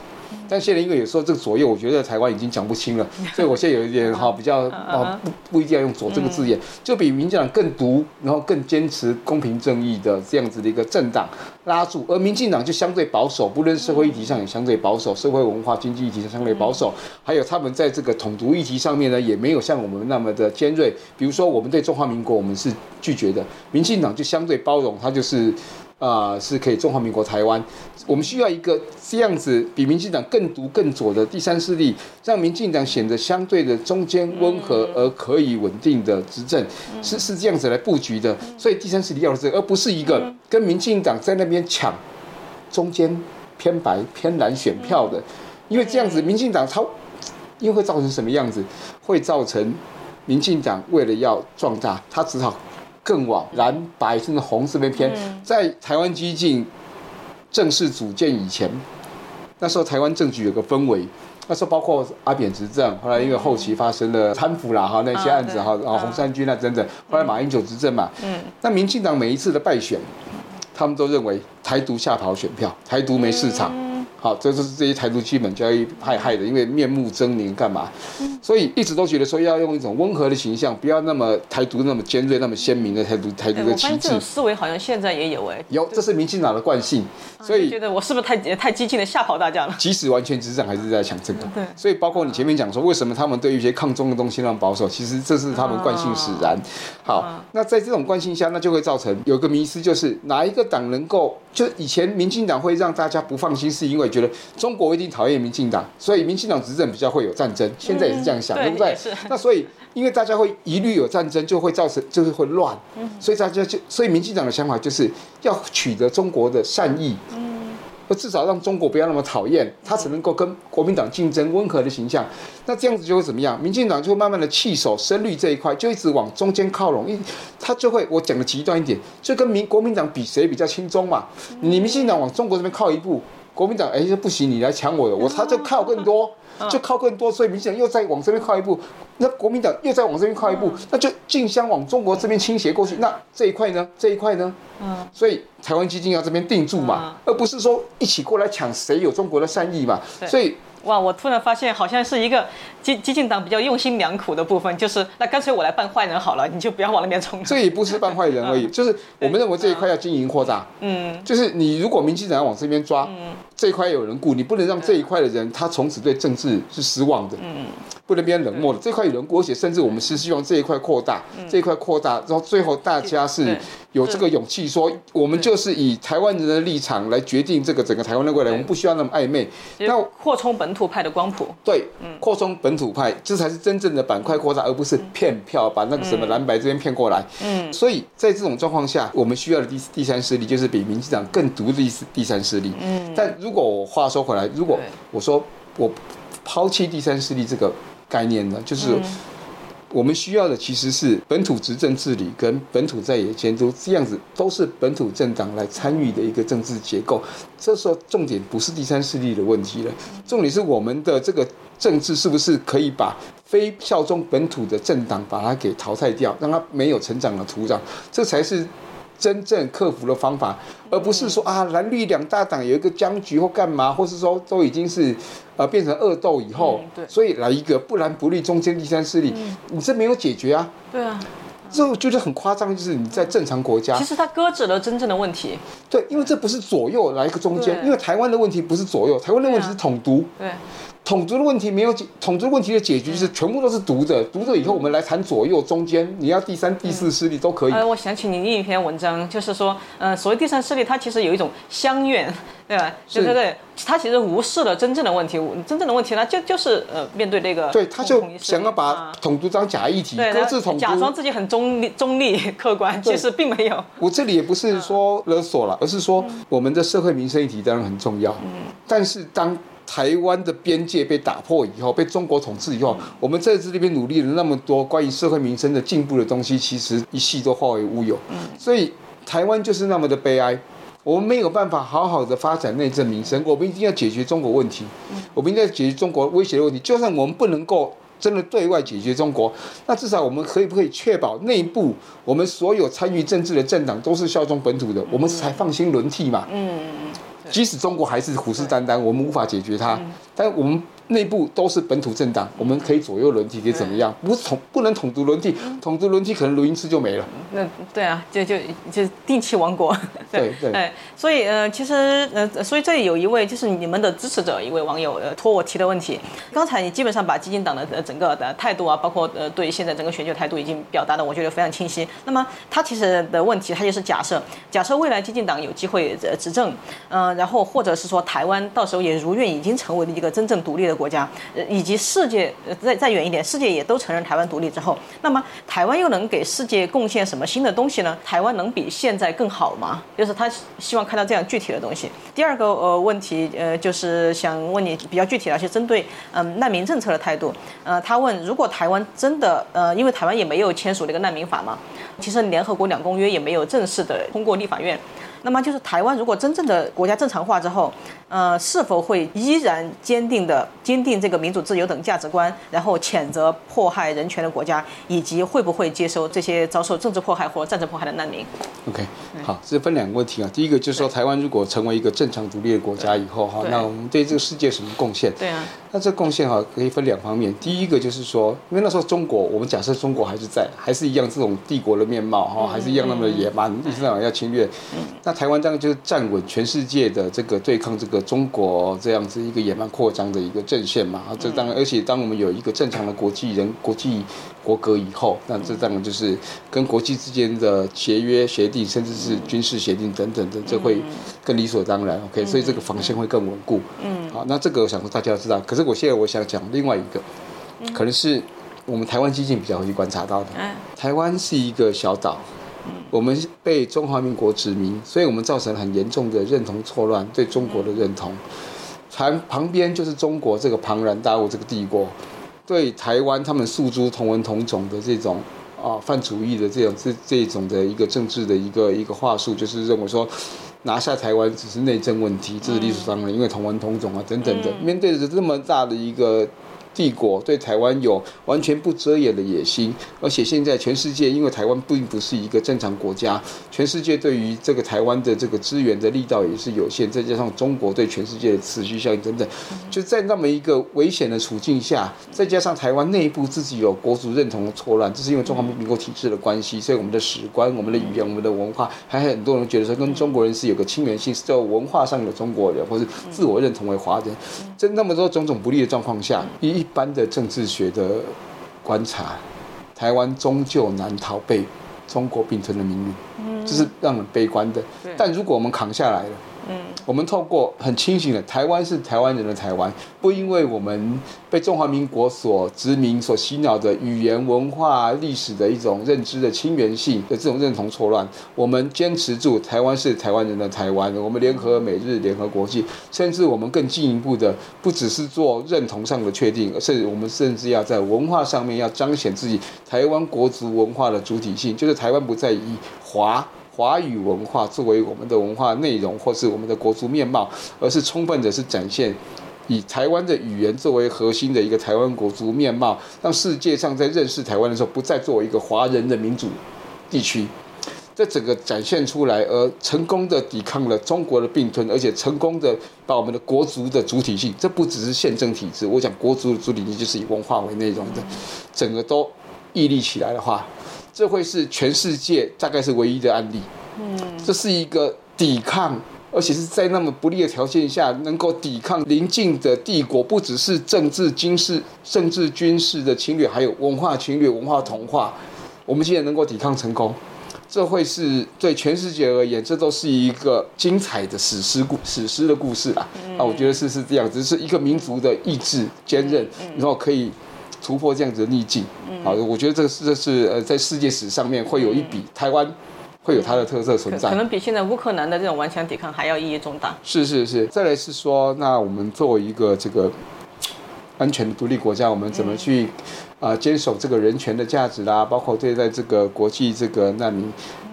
但现在因为有时候这个左右，我觉得台湾已经讲不清了，所以我现在有一点哈比较啊 不不一定要用左这个字眼，就比民进党更独，然后更坚持公平正义的这样子的一个政党拉住，而民进党就相对保守，不论社会议题上也相对保守，社会文化经济议题上相对保守，还有他们在这个统独议题上面呢，也没有像我们那么的尖锐。比如说我们对中华民国我们是拒绝的，民进党就相对包容，他就是。啊，是可以中华民国台湾，我们需要一个这样子比民进党更独更左的第三势力，让民进党显得相对的中间温和而可以稳定的执政，是是这样子来布局的。所以第三势力要的是，而不是一个跟民进党在那边抢中间偏白偏蓝选票的，因为这样子民进党它因为会造成什么样子？会造成民进党为了要壮大，他只好。更往蓝白甚至红这边偏，在台湾激进正式组建以前，那时候台湾政局有个氛围，那时候包括阿扁执政，后来因为后期发生了贪腐啦哈那些案子哈，然后红三军啊等等，后来马英九执政嘛，那民进党每一次的败选，他们都认为台独吓跑选票，台独没市场。好，这就是这些台独基本教育害害的，因为面目狰狞干嘛？所以一直都觉得说要用一种温和的形象，不要那么台独那么尖锐、那么鲜明的台独台独的旗帜。这种思维好像现在也有哎。有，这是民进党的惯性。所以觉得我是不是太太激进的吓跑大家了？即使完全执政，还是在抢这个。对。所以包括你前面讲说，为什么他们对于一些抗中的东西那么保守？其实这是他们惯性使然。好，那在这种惯性下，那就会造成有个迷失，就是哪一个党能够？就以前民进党会让大家不放心，是因为觉得中国一定讨厌民进党，所以民进党执政比较会有战争。现在也是这样想，对不对？那所以因为大家会一律有战争，就会造成就是会乱，所以大家就所以民进党的想法就是要取得中国的善意。或至少让中国不要那么讨厌，他只能够跟国民党竞争温和的形象，那这样子就会怎么样？民进党就会慢慢的弃守深绿这一块，就一直往中间靠拢，一他就会我讲的极端一点，就跟民国民党比谁比较轻松嘛？你民进党往中国这边靠一步，国民党哎不行，你来抢我的，我他就靠更多。就靠更多，所以民进党又再往这边靠一步，那国民党又再往这边靠一步，那就竞相往中国这边倾斜过去。那这一块呢？这一块呢？嗯，所以台湾基金要这边定住嘛，而不是说一起过来抢谁有中国的善意嘛。所以。哇！我突然发现，好像是一个激激进党比较用心良苦的部分，就是那干脆我来扮坏人好了，你就不要往那边冲。这也不是扮坏人而已，就是我们认为这一块要经营扩大。嗯，就是你如果民进党要往这边抓，这一块有人顾，你不能让这一块的人他从此对政治是失望的。嗯，不能变冷漠的。这块有人顾，而且甚至我们是希望这一块扩大，这一块扩大，然后最后大家是有这个勇气说，我们就是以台湾人的立场来决定这个整个台湾的未来，我们不需要那么暧昧。那扩充本。土派的光谱，对，扩充本土派，这才是真正的板块扩大，而不是骗票把那个什么蓝白这边骗过来。嗯，所以在这种状况下，我们需要的第第三势力就是比民进党更独立第第三势力。嗯，但如果我话说回来，如果我说我抛弃第三势力这个概念呢，就是。我们需要的其实是本土执政治理跟本土在野监督，这样子都是本土政党来参与的一个政治结构。这时候重点不是第三势力的问题了，重点是我们的这个政治是不是可以把非效忠本土的政党把它给淘汰掉，让它没有成长的土壤，这才是真正克服的方法，而不是说啊蓝绿两大党有一个僵局或干嘛，或是说都已经是呃变成恶斗以后，嗯对。所以来一个不蓝不绿中间第三势力，你这没有解决啊。对啊，这我觉得很夸张，就是你在正常国家。其，实它搁置了真正的问题。对，因为这不是左右来一个中间，因为台湾的问题不是左右，台湾的问题是统独，对，统独的问题没有解，统独问题的解决就是全部都是独的，独的以后我们来谈左右中间，你要第三、第四势力都可以。呃，我想起你另一篇文章，就是说，呃，所谓第三势力，它其实有一种相怨，对吧？是。对对对，它其实无视了真正的问题，真正的问题呢，就就是呃，面对这个对，他就想要把啊。统独当假议题，对，搁置统独。假装自己很中立、中立、客观，其实并没有。我这里也不是说勒索了，而是说嗯。我们的社会民生议题当然很重要，但是当台湾的边界被打破以后，被中国统治以嗯后，我们在这里边努力了那么多关于社会民生的进步的东西，其实一系都化为乌有。嗯所以台湾就是那么的悲哀。我们没有办法好好的发展内政民生，我们一定要解决中国问题，嗯我们一定要解决中国威胁的问题。就算我们不能够真的对外解决中国，那至少我们可以不可以确保内部我们所有参与政治的政党都是效忠本土的，我们才放心轮替嘛。嗯，即使中国还是虎视眈眈，我们无法解决它，嗯。但我们内部都是本土政党，我们可以左右轮替，可以怎么样？不是统不能统独轮替，嗯统独轮替可能录音室就没了。那对啊，就就就定期亡国。对对哎，所以呃，其实呃，所以这里有一位就是你们的支持者，一位网友呃托我提的问题。刚才你基本上把激进党的呃整个的态度啊，包括呃对现在整个选举态度已经表达的，我觉得非常清晰。那么他其实的问题，他就是假设，假设未来激进党有机会呃执政，呃，然后或者是说台湾到时候也如愿已经成为了一个真正独立的国家，呃，以及世界呃再再远一点，世界也都承认台湾独立之后，那么台湾又能给世界贡献什么新的东西呢？台湾能比现在更好吗？就是他希望看到这样具体的东西。第二个呃问题呃就是想问你比较具体的，是针对嗯、难民政策的态度。呃，他问如果台湾真的呃，因为台湾也没有签署那个难民法嘛，其实联合国两公约也没有正式的通过立法院。那么就是台湾如果真正的国家正常化之后，呃，是否会依然坚定的坚定这个民主自由等价值观，然后谴责迫害人权的国家，以及会不会接收这些遭受政治迫害或战争迫害的难民？OK，好，这分两个问题啊。第一个就是说，台湾如果成为一个正常独立的国家以后哈，那我们对这个世界什么贡献？对啊，那这贡献哈可以分两方面。第一个就是说，因为那时候中国，我们假设中国还是在，还是一样这种帝国的面貌哈，还是一样那么的野蛮，一直想要侵略。那台湾当然就是站稳全世界的这个对抗这个中国这样子一个野蛮扩张的一个阵线嘛。啊，这当然，而且当我们有一个正常的国际人国际国格以后，那这当然就是跟国际之间的协约、协定，甚至是军事协定等等的，这会更理所当然。OK，所以这个防线会更稳固。嗯，好，那这个我想说大家要知道。可是我现在我想讲另外一个，可能是我们台湾基进比较会去观察到的。嗯台湾是一个小岛，我们被中华民国殖民，所以我们造成很严重的认同错乱，对中国的认同。旁旁边就是中国这个庞然大物这个帝国，对台湾他们诉诸同文同种的这种啊泛主义的这种这这种的一个政治的一个一个话术，就是认为说。拿下台湾只是内政问题，这是历史上的，因为同文同种啊等等的。面对着这么大的一个帝国对台湾有完全不遮掩的野心，而且现在全世界因为台湾并不是一个正常国家，全世界对于这个台湾的这个资源的力道也是有限，再加上中国对全世界的持续效应等等，就在那么一个危险的处境下，再加上台湾内部自己有国族认同的错乱，这是因为中华民国体制的关系，所以我们的史观、我们的语言、我们的文化，还很多人觉得说跟中国人是有个亲缘性，是叫文化上的中国人，或是自我认同为华人，在那么多种种不利的状况下，一一般的政治学的观察，台湾终究难逃被中国并吞的命运，这是让人悲观的。但如果我们扛下来了，我们透过很清醒的台湾是台湾人的台湾，不因为我们被中华民国所殖民、所洗脑的语言、文化、历史的一种认知的亲缘性的这种认同错乱，我们坚持住台湾是台湾人的台湾，我们联合美日、联合国际，甚至我们更进一步的，不只是做认同上的确定，而是我们甚至要在文化上面要彰显自己台湾国族文化的主体性，就是台湾不再以华。华语文化作为我们的文化内容，或是我们的国族面貌，而是充分的是展现以台湾的语言作为核心的一个台湾国族面貌，让世界上在认识台湾的时候，不再作为一个华人的民主地区。这整个展现出来，而成功的抵抗了中国的并吞，而且成功的把我们的国族的主体性，这不只是宪政体制，我讲国族的主体性就是以文化为内容的，整个都屹立起来的话，这会是全世界大概是唯一的案例。嗯，这是一个抵抗。而且是在那么不利的条件下，能够抵抗邻近的帝国，不只是政治、军事、甚至、军事的侵略，还有文化侵略、文化同化。我们既然能够抵抗成功，这会是对全世界而言，这都是一个精彩的史诗故史诗的故事啊！啊，我觉得是是这样，只是一个民族的意志坚韧，然后可以突破这样子的逆境。好，我觉得这个是这是呃，在世界史上面会有一笔台湾。会有它的特色存在，可能比现在乌克兰的这种顽强抵抗还要意义重大。是是是，再来是说，那我们作为一个这个安全的独立国家，我们怎么去啊坚守这个人权的价值啦？包括对待这个国际这个难民，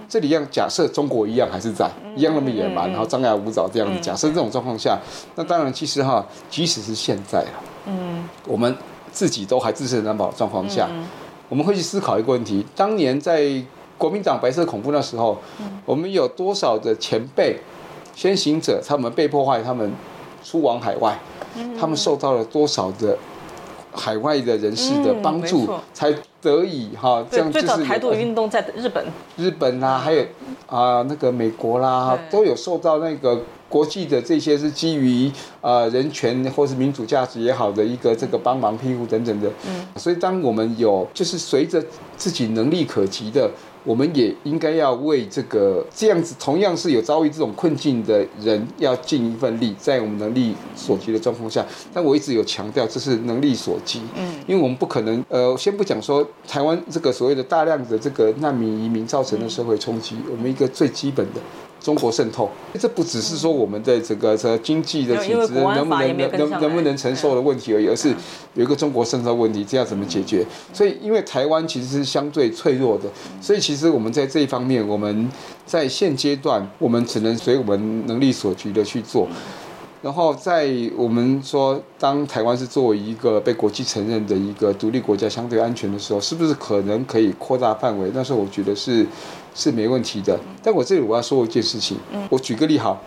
这里样假设中国一样还是在一样那么野蛮，然后张牙舞爪这样子。假设这种状况下，那当然其实哈，即使是现在啊，嗯，我们自己都还自身难保的状况下，我们会去思考一个问题：当年在。国民党白色恐怖那时候，我们有多少的前辈、先行者，他们被迫害，他们出往海外，他们受到了多少的海外的人士的帮助，才得以哈这样。最早台独运动在日本，日本啦，还有啊那个美国啦，都有受到那个。国际的这些是基于呃人权或是民主价值也好的一个这个帮忙庇护等等的，嗯，所以当我们有就是随着自己能力可及的，我们也应该要为这个这样子同样是有遭遇这种困境的人要尽一份力，在我们能力所及的状况下，但我一直有强调这是能力所及，嗯，因为我们不可能呃先不讲说台湾这个所谓的大量的这个难民移民造成的社会冲击，我们一个最基本的。中国渗透，这不只是说我们的这个这经济的体制能不能能能不能承受的问题而已，而是有一个中国渗透问题，这要怎么解决？所以，因为台湾其实是相对脆弱的，所以其实我们在这一方面，我们在现阶段，我们只能随我们能力所及的去做。然后，在我们说，当台湾是作为一个被国际承认的一个独立国家，相对安全的时候，是不是可能可以扩大范围？那时候我觉得是。是没问题的，但我这里我要说一件事情，我举个例好，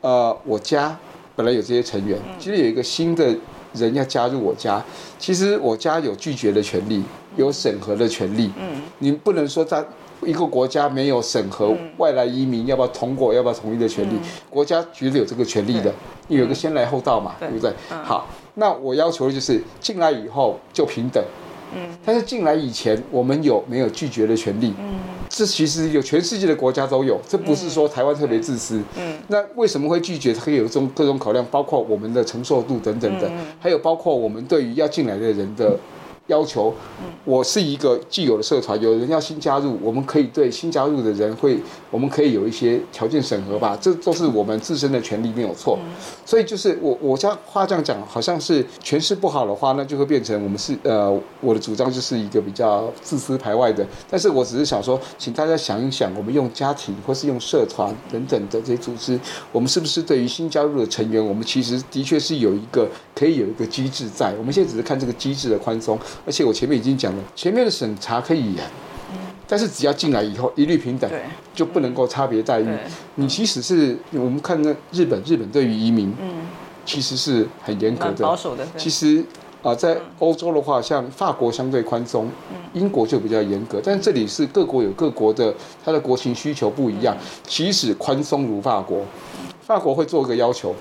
呃，我家本来有这些成员，其实有一个新的人要加入我家，其实我家有拒绝的权利，有审核的权利，嗯，你不能说在一个国家没有审核外来移民要不要通过，要不要同意的权利，国家绝对有这个权利的，有个先来后到嘛，对不对？好，那我要求的就是进来以后就平等。嗯，但是进来以前，我们有没有拒绝的权利？嗯，这其实有全世界的国家都有，这不是说台湾特别自私。嗯，那为什么会拒绝？可以有种各种考量，包括我们的承受度等等的，还有包括我们对于要进来的人的。要求，我是一个既有的社团，有人要新加入，我们可以对新加入的人会，我们可以有一些条件审核吧，这都是我们自身的权利，没有错。所以就是我我这样话这样讲，好像是诠释不好的话，那就会变成我们是呃，我的主张就是一个比较自私排外的。但是我只是想说，请大家想一想，我们用家庭或是用社团等等的这些组织，我们是不是对于新加入的成员，我们其实的确是有一个可以有一个机制在。我们现在只是看这个机制的宽松。而且我前面已经讲了，前面的审查可以严，但是只要进来以后一律平等，就不能够差别待遇。你即使是我们看那日本，日本对于移民，嗯，其实是很严格的，保守的。其实啊，在欧洲的话，像法国相对宽松，英国就比较严格。但是这里是各国有各国的，它的国情需求不一样。即使宽松如法国，法国会做一个要求。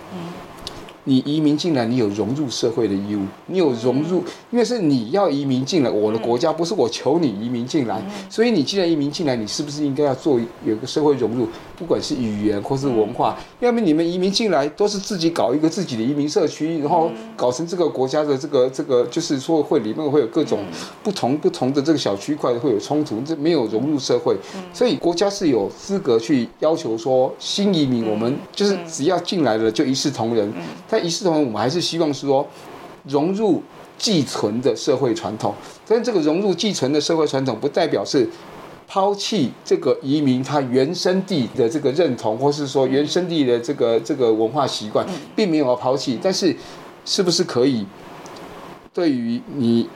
你移民进来，你有融入社会的义务，你有融入，因为是你要移民进来我的国家，不是我求你移民进来，所以你既然移民进来，你是不是应该要做有个社会融入，不管是语言或是文化，要么你们移民进来都是自己搞一个自己的移民社区，然后搞成这个国家的这个这个，就是说会里面会有各种不同不同的这个小区块会有冲突，这没有融入社会，所以国家是有资格去要求说新移民，我们就是只要进来了就一视同仁。但一视同仁，我们还是希望是说融入寄存的社会传统。但这个融入寄存的社会传统，不代表是抛弃这个移民他原生地的这个认同，或是说原生地的这个这个文化习惯，并没有要抛弃。但是，是不是可以对于你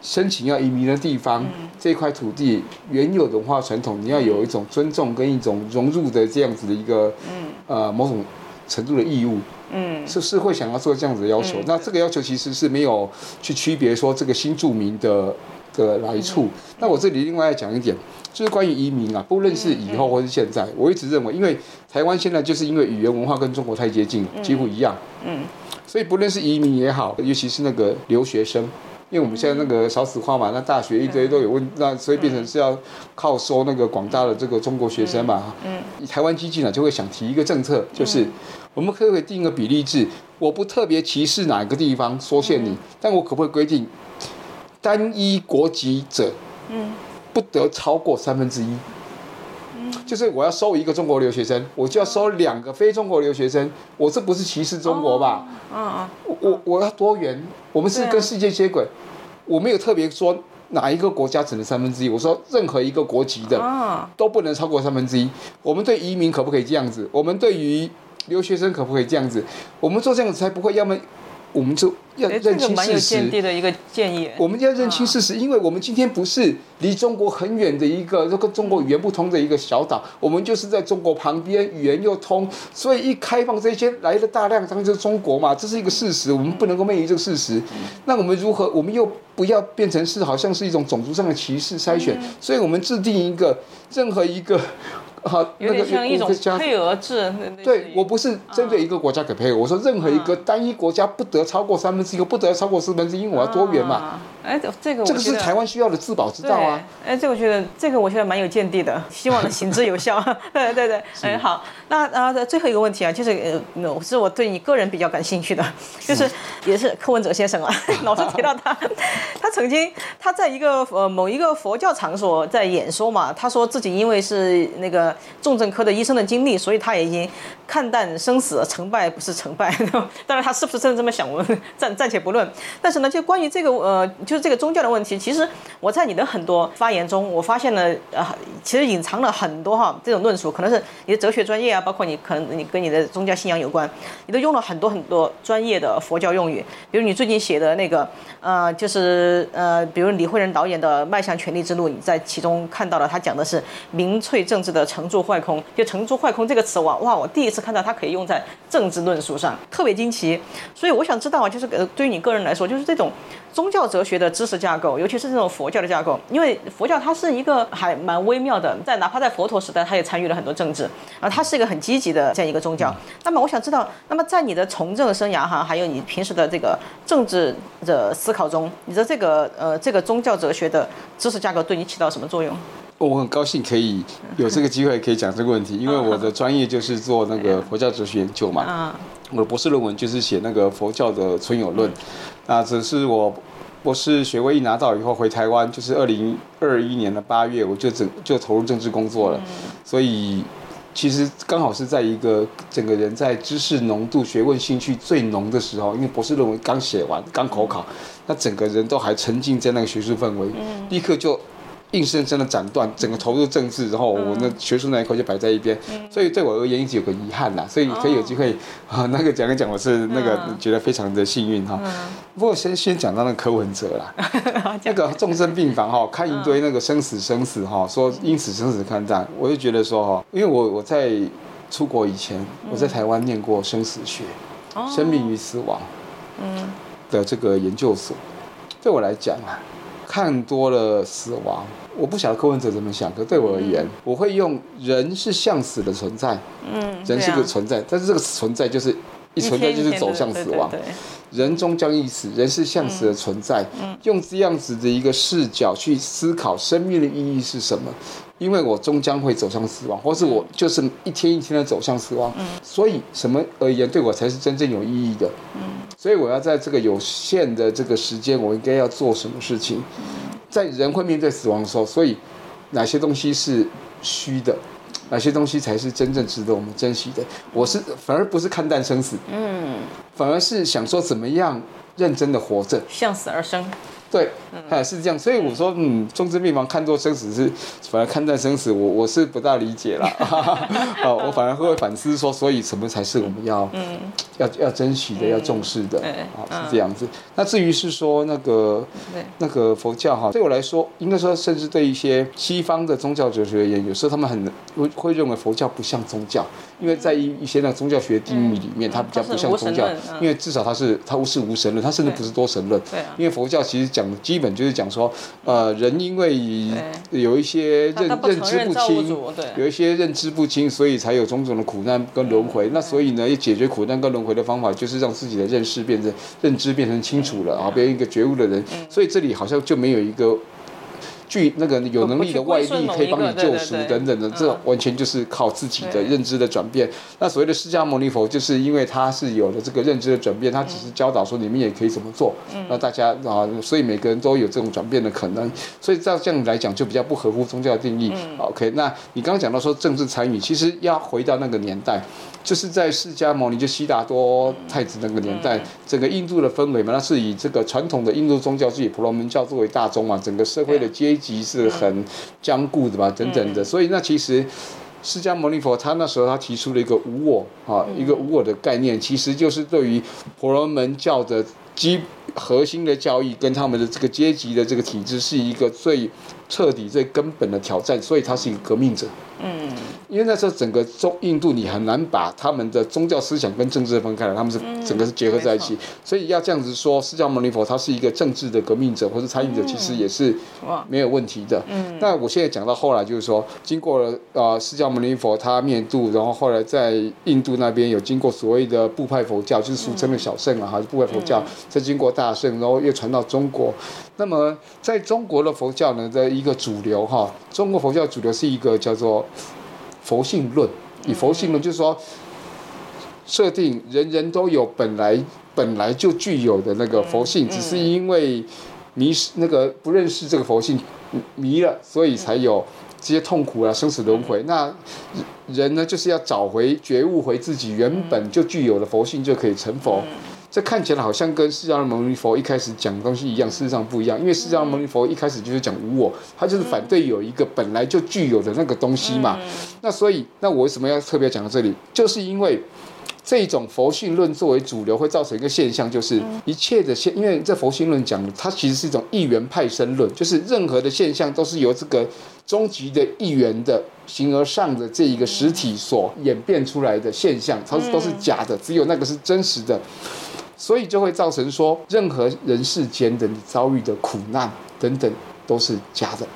申请要移民的地方，这块土地原有的文化传统，你要有一种尊重跟一种融入的这样子的一个，呃，某种程度的义务。嗯，是是会想要做这样子的要求。那这个要求其实是没有去区别说这个新住民的的来处。那我这里另外要讲一点，就是关于移民啊，不论是以后或是现在，我一直认为，因为台湾现在就是因为语言文化跟中国太接近，几乎一样。嗯，所以不论是移民也好，尤其是那个留学生。因为我们现在那个少子化嘛，那大学一堆都有问，那所以变成是要靠收那个广大的这个中国学生嘛。嗯。台湾基金呢就会想提一个政策，就是我们可不可以定一个比例制？我不特别歧视哪一个地方缩限你，但我可不可以规定单一国籍者，嗯，不得超过三分之一？嗯。就是我要收一个中国留学生，我就要收两个非中国留学生，我这不是歧视中国吧？嗯嗯。我我要多元，我们是跟世界接轨。我没有特别说哪一个国家只能三分之一，我说任何一个国籍的都不能超过三分之一。我们对移民可不可以这样子？我们对于留学生可不可以这样子？我们做这样子才不会要么。我们就要认清事实。的一个建议。我们要认清事实，因为我们今天不是离中国很远的一个，这个中国语言不通的一个小岛，我们就是在中国旁边，语言又通，所以一开放这些来的大量，当然就是中国嘛，这是一个事实，我们不能够昧于这个事实。那我们如何？我们又不要变成是好像是一种种族上的歧视筛选，所以我们制定一个任何一个。好，那个像一种配额制。对，我不是针对一个国家给配额，我说任何一个单一国家不得超过三分之一，不得超过四分之一，我要多元嘛。哎，这个这个是台湾需要的自保之道啊。哎，这个我觉得这个我觉得蛮有见地的，希望能行之有效。对 对对，哎好，那啊最后一个问题啊，就是呃，是我对你个人比较感兴趣的，就是也是柯文哲先生啊，老是提到他，他曾经他在一个呃某一个佛教场所在演说嘛，他说自己因为是那个重症科的医生的经历，所以他也已经看淡生死，成败不是成败。当然他是不是真的这么想，我们暂暂且不论。但是呢，就关于这个呃就是。这个宗教的问题，其实我在你的很多发言中，我发现了呃，其实隐藏了很多哈这种论述，可能是你的哲学专业啊，包括你可能你跟你的宗教信仰有关，你都用了很多很多专业的佛教用语，比如你最近写的那个呃，就是呃，比如李慧仁导演的《迈向权力之路》，你在其中看到了他讲的是民粹政治的成住坏空，就成住坏空这个词，哇哇，我第一次看到它可以用在政治论述上，特别惊奇。所以我想知道啊，就是呃，对于你个人来说，就是这种宗教哲学的。知识架构，尤其是这种佛教的架构，因为佛教它是一个还蛮微妙的，在哪怕在佛陀时代，它也参与了很多政治，啊，它是一个很积极的这样一个宗教。那么我想知道，那么在你的从政生涯哈，还有你平时的这个政治的思考中，你的这个呃这个宗教哲学的知识架构对你起到什么作用？我很高兴可以有这个机会可以讲这个问题，因为我的专业就是做那个佛教哲学研究嘛，我的博士论文就是写那个佛教的存有论，那只是我。博士学位一拿到以后，回台湾就是二零二一年的八月，我就整就投入政治工作了。所以其实刚好是在一个整个人在知识浓度、学问兴趣最浓的时候，因为博士论文刚写完、刚口考，那整个人都还沉浸在那个学术氛围，立刻就。硬生生的斩断整个投入政治，然后我那学术那一块就摆在一边，所以对我而言一直有个遗憾呐，所以可以有机会啊，那个讲一讲，我是那个觉得非常的幸运哈。不过先先讲到那个柯文哲啦，那个重症病房哈，看一堆那个生死生死哈，说因此生死看淡，我就觉得说哈，因为我我在出国以前，我在台湾念过生死学，生命与死亡，嗯。的这个研究所，对我来讲啊。看多了死亡，我不晓得柯文哲怎么想，可对我而言，我会用人是向死的存在，嗯，人是个存在，但是这个存在就是一存在就是走向死亡，人终将一死，人是向死的存在，用这样子的一个视角去思考生命的意义是什么。因为我终将会走向死亡，或是我就是一天一天的走向死亡，所以什么而言对我才是真正有意义的？所以我要在这个有限的这个时间，我应该要做什么事情？在人会面对死亡的时候，所以哪些东西是虚的，哪些东西才是真正值得我们珍惜的？我是反而不是看淡生死，嗯，反而是想说怎么样认真的活着，向死而生。对，哎，是这样，所以我说，嗯，中之病房看作生死是，反而看待生死，我我是不大理解了，啊，我反而会反思说，所以什么才是我们要要要珍惜的、要重视的对啊，是这样子。那至于是说那个那个佛教哈，对我来说，应该说，甚至对一些西方的宗教哲学而言，有时候他们很会会认为佛教不像宗教，因为在一一些那个宗教学定义里面，它比较不像宗教因为至少它是它是无神论，它甚至不是多神论。对。啊，因为佛教其实讲的基本就是讲说，呃，人因为有一些认认知不清，有一些认知不清，所以才有种种的苦难跟轮回。那所以呢，要解决苦难跟轮回的方法，就是让自己的认识变成认知变成清楚了啊，变成一个觉悟的人。所以这里好像就没有一个。具那个有能力的外力可以帮你救赎等等的，这完全就是靠自己的认知的转变。那所谓的释迦牟尼佛，就是因为他是有了这个认知的转变，他只是教导说你们也可以怎么做。那大家啊，所以每个人都有这种转变的可能。所以照这样来讲，就比较不合乎宗教定义。OK，那你刚刚讲到说政治参与，其实要回到那个年代。就是在释迦牟尼就悉达多太子那个年代，整个印度的氛围嘛，那是以这个传统的印度宗教是以婆罗门教作为大宗嘛，整个社会的阶级是很坚固的吧，等等的，所以那其实释迦牟尼佛他那时候他提出了一个无我啊，一个无我的概念，其实就是对于婆罗门教的基核心的教义跟他们的这个阶级的这个体制是一个最彻底、最根本的挑战，所以他是一个革命者。嗯，因为那时候整个中印度你很难把他们的宗教思想跟政治分开来，他们是整个是结合在一起，所以要这样子说，释迦牟尼佛他是一个政治的革命者或是参与者，其实也是没有问题的。嗯，那我现在讲到后来就是说，经过了呃释迦牟尼佛他灭度，然后后来在印度那边有经过所谓的部派佛教，就是俗称的小圣啊，还是部派佛教，再经过大圣，然后又传到中国。那么在中国的佛教呢的一个主流哈，中国佛教主流是一个叫做佛性论，以佛性论就是说，设定人人都有本来本来就具有的那个佛性，只是因为迷失那个不认识这个佛性迷了，所以才有这些痛苦啊，生死轮回。那人呢，就是要找回觉悟，回自己原本就具有的佛性，就可以成佛。这看起来好像跟释迦牟尼佛一开始讲的东西一样，事实上不一样。因为释迦牟尼佛一开始就是讲无我，他就是反对有一个本来就具有的那个东西嘛。那所以，那我为什么要特别讲到这里？就是因为这种佛性论作为主流，会造成一个现象，就是一切的现，因为这佛性论讲的，它其实是一种一元派生论，就是任何的现象都是由这个终极的一元的形而上的这一个实体所演变出来的现象，它是都是假的，只有那个是真实的。所以就会造成说，任何人世间的你遭遇的苦难等等都是假的，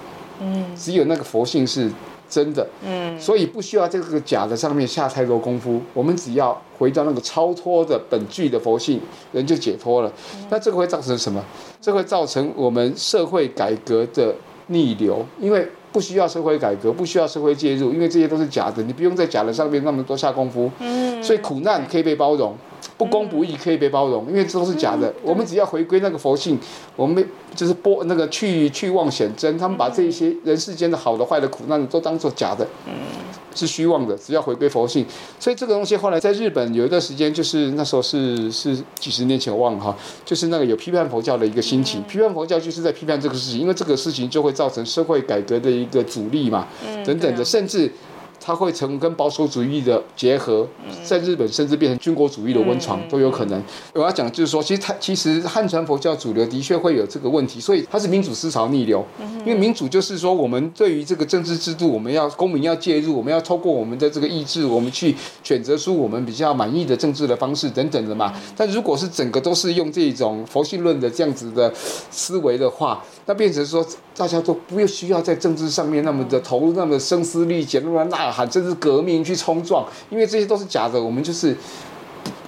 嗯，只有那个佛性是真的，嗯，所以不需要这个假的上面下太多功夫，我们只要回到那个超脱的本具的佛性，人就解脱了。那这个会造成什么？这会造成我们社会改革的逆流，因为不需要社会改革，不需要社会介入，因为这些都是假的，你不用在假的上面那么多下功夫，嗯，所以苦难可以被包容。不公不义可以被包容，因为这都是假的。我们只要回归那个佛性，我们就是波那个去去妄显真。他们把这一些人世间的好的坏的苦难都当做假的，是虚妄的。只要回归佛性，所以这个东西后来在日本有一段时间，就是那时候是是几十年前我忘了哈，就是那个有批判佛教的一个兴起。批判佛教就是在批判这个事情，因为这个事情就会造成社会改革的一个阻力嘛，等等的，甚至。它会成跟保守主义的结合，在日本甚至变成军国主义的温床都有可能。我要讲就是说，其实它其实汉传佛教主流的确会有这个问题，所以它是民主思潮逆流。因为民主就是说，我们对于这个政治制度，我们要公民要介入，我们要透过我们的这个意志，我们去选择出我们比较满意的政治的方式等等的嘛。但如果是整个都是用这种佛性论的这样子的思维的话，那变成说大家都不需要在政治上面那么的投入，那么声嘶力竭，那么呐喊，甚至革命去冲撞，因为这些都是假的。我们就是，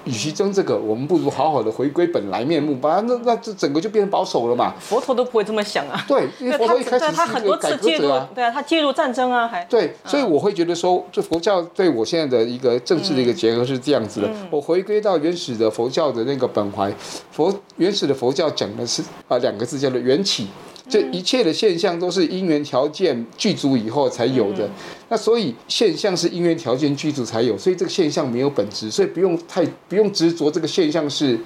与其争这个，我们不如好好的回归本来面目，把那那这整个就变成保守了嘛。佛陀都不会这么想啊。对，因为 佛陀一开始他很多次介入啊，对啊，他介入战争啊，还对，所以我会觉得说，这佛教对我现在的一个政治的一个结合是这样子的。我回归到原始的佛教的那个本怀，佛原始的佛教讲的是啊两个字叫做缘起。这一切的现象都是因缘条件具足以后才有的，那所以现象是因缘条件具足才有，所以这个现象没有本质，所以不用太不用执着这个现象是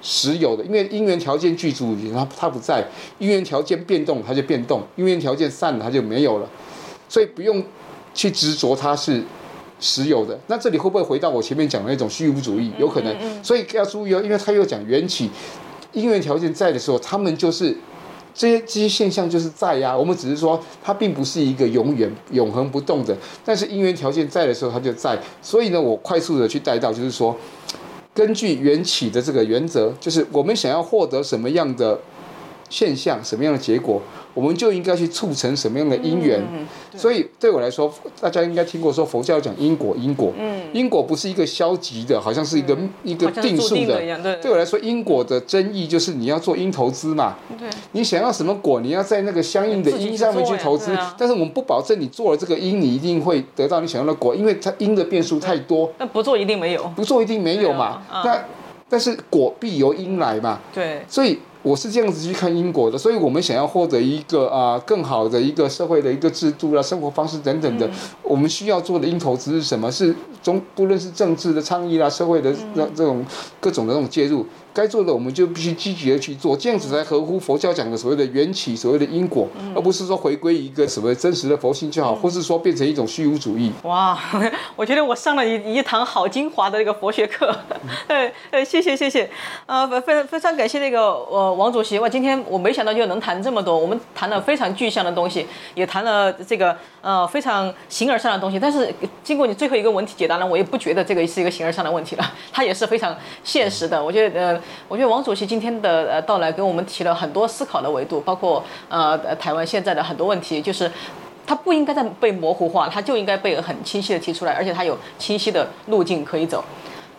实有的，因为因缘条件具足，它它不在，因缘条件变动它就变动，因缘条件散了它就没有了，所以不用去执着它是实有的。那这里会不会回到我前面讲的那种虚无主义？有可能。所以要注意哦，因为他又讲缘起，因缘条件在的时候，他们就是这些这些现象就是在呀。我们只是说它并不是一个永远永恒不动的，但是因缘条件在的时候，它就在。所以呢，我快速的去带到，就是说，根据缘起的这个原则，就是我们想要获得什么样的现象，什么样的结果。我们就应该去促成什么样的因缘？所以对我来说，大家应该听过说佛教讲因果，因果，因果不是一个消极的，好像是一个一个定数的。对我来说，因果的争议就是你要做因投资嘛。你想要什么果，你要在那个相应的因上面去投资。但是我们不保证你做了这个因，你一定会得到你想要的果，因为它因的变数太多。那不做一定没有，不做一定没有嘛。那但是果必由因来嘛。对，所以。我是这样子去看英国的，所以我们想要获得一个啊更好的一个社会的一个制度啦、生活方式等等的，我们需要做的因投资是什么？是中不论是政治的倡议啦、社会的这这种各种的这种介入。该做的我们就必须积极的去做，这样子才合乎佛教讲的所谓的缘起，所谓的因果，而不是说回归一个什么真实的佛性就好，或是说变成一种虚无主义。哇，我觉得我上了一一堂好精华的那个佛学课，呃呃，谢谢谢谢，呃，非常非常感谢那个呃王主席，哇，今天我没想到就能谈这么多，我们谈了非常具象的东西，也谈了这个呃非常形而上的东西，但是经过你最后一个问题解答呢，我也不觉得这个是一个形而上的问题了，它也是非常现实的，我觉得呃。我觉得王主席今天的呃到来给我们提了很多思考的维度，包括呃台湾现在的很多问题，就是它不应该再被模糊化，它就应该被很清晰的提出来，而且它有清晰的路径可以走。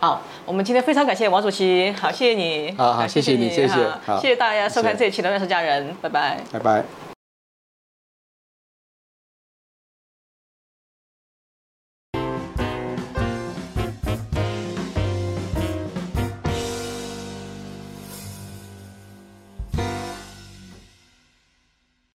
好，我们今天非常感谢王主席，好，谢谢你，好好谢谢你，谢谢，谢谢大家收看这一期的《乱世佳人》，拜拜，拜拜。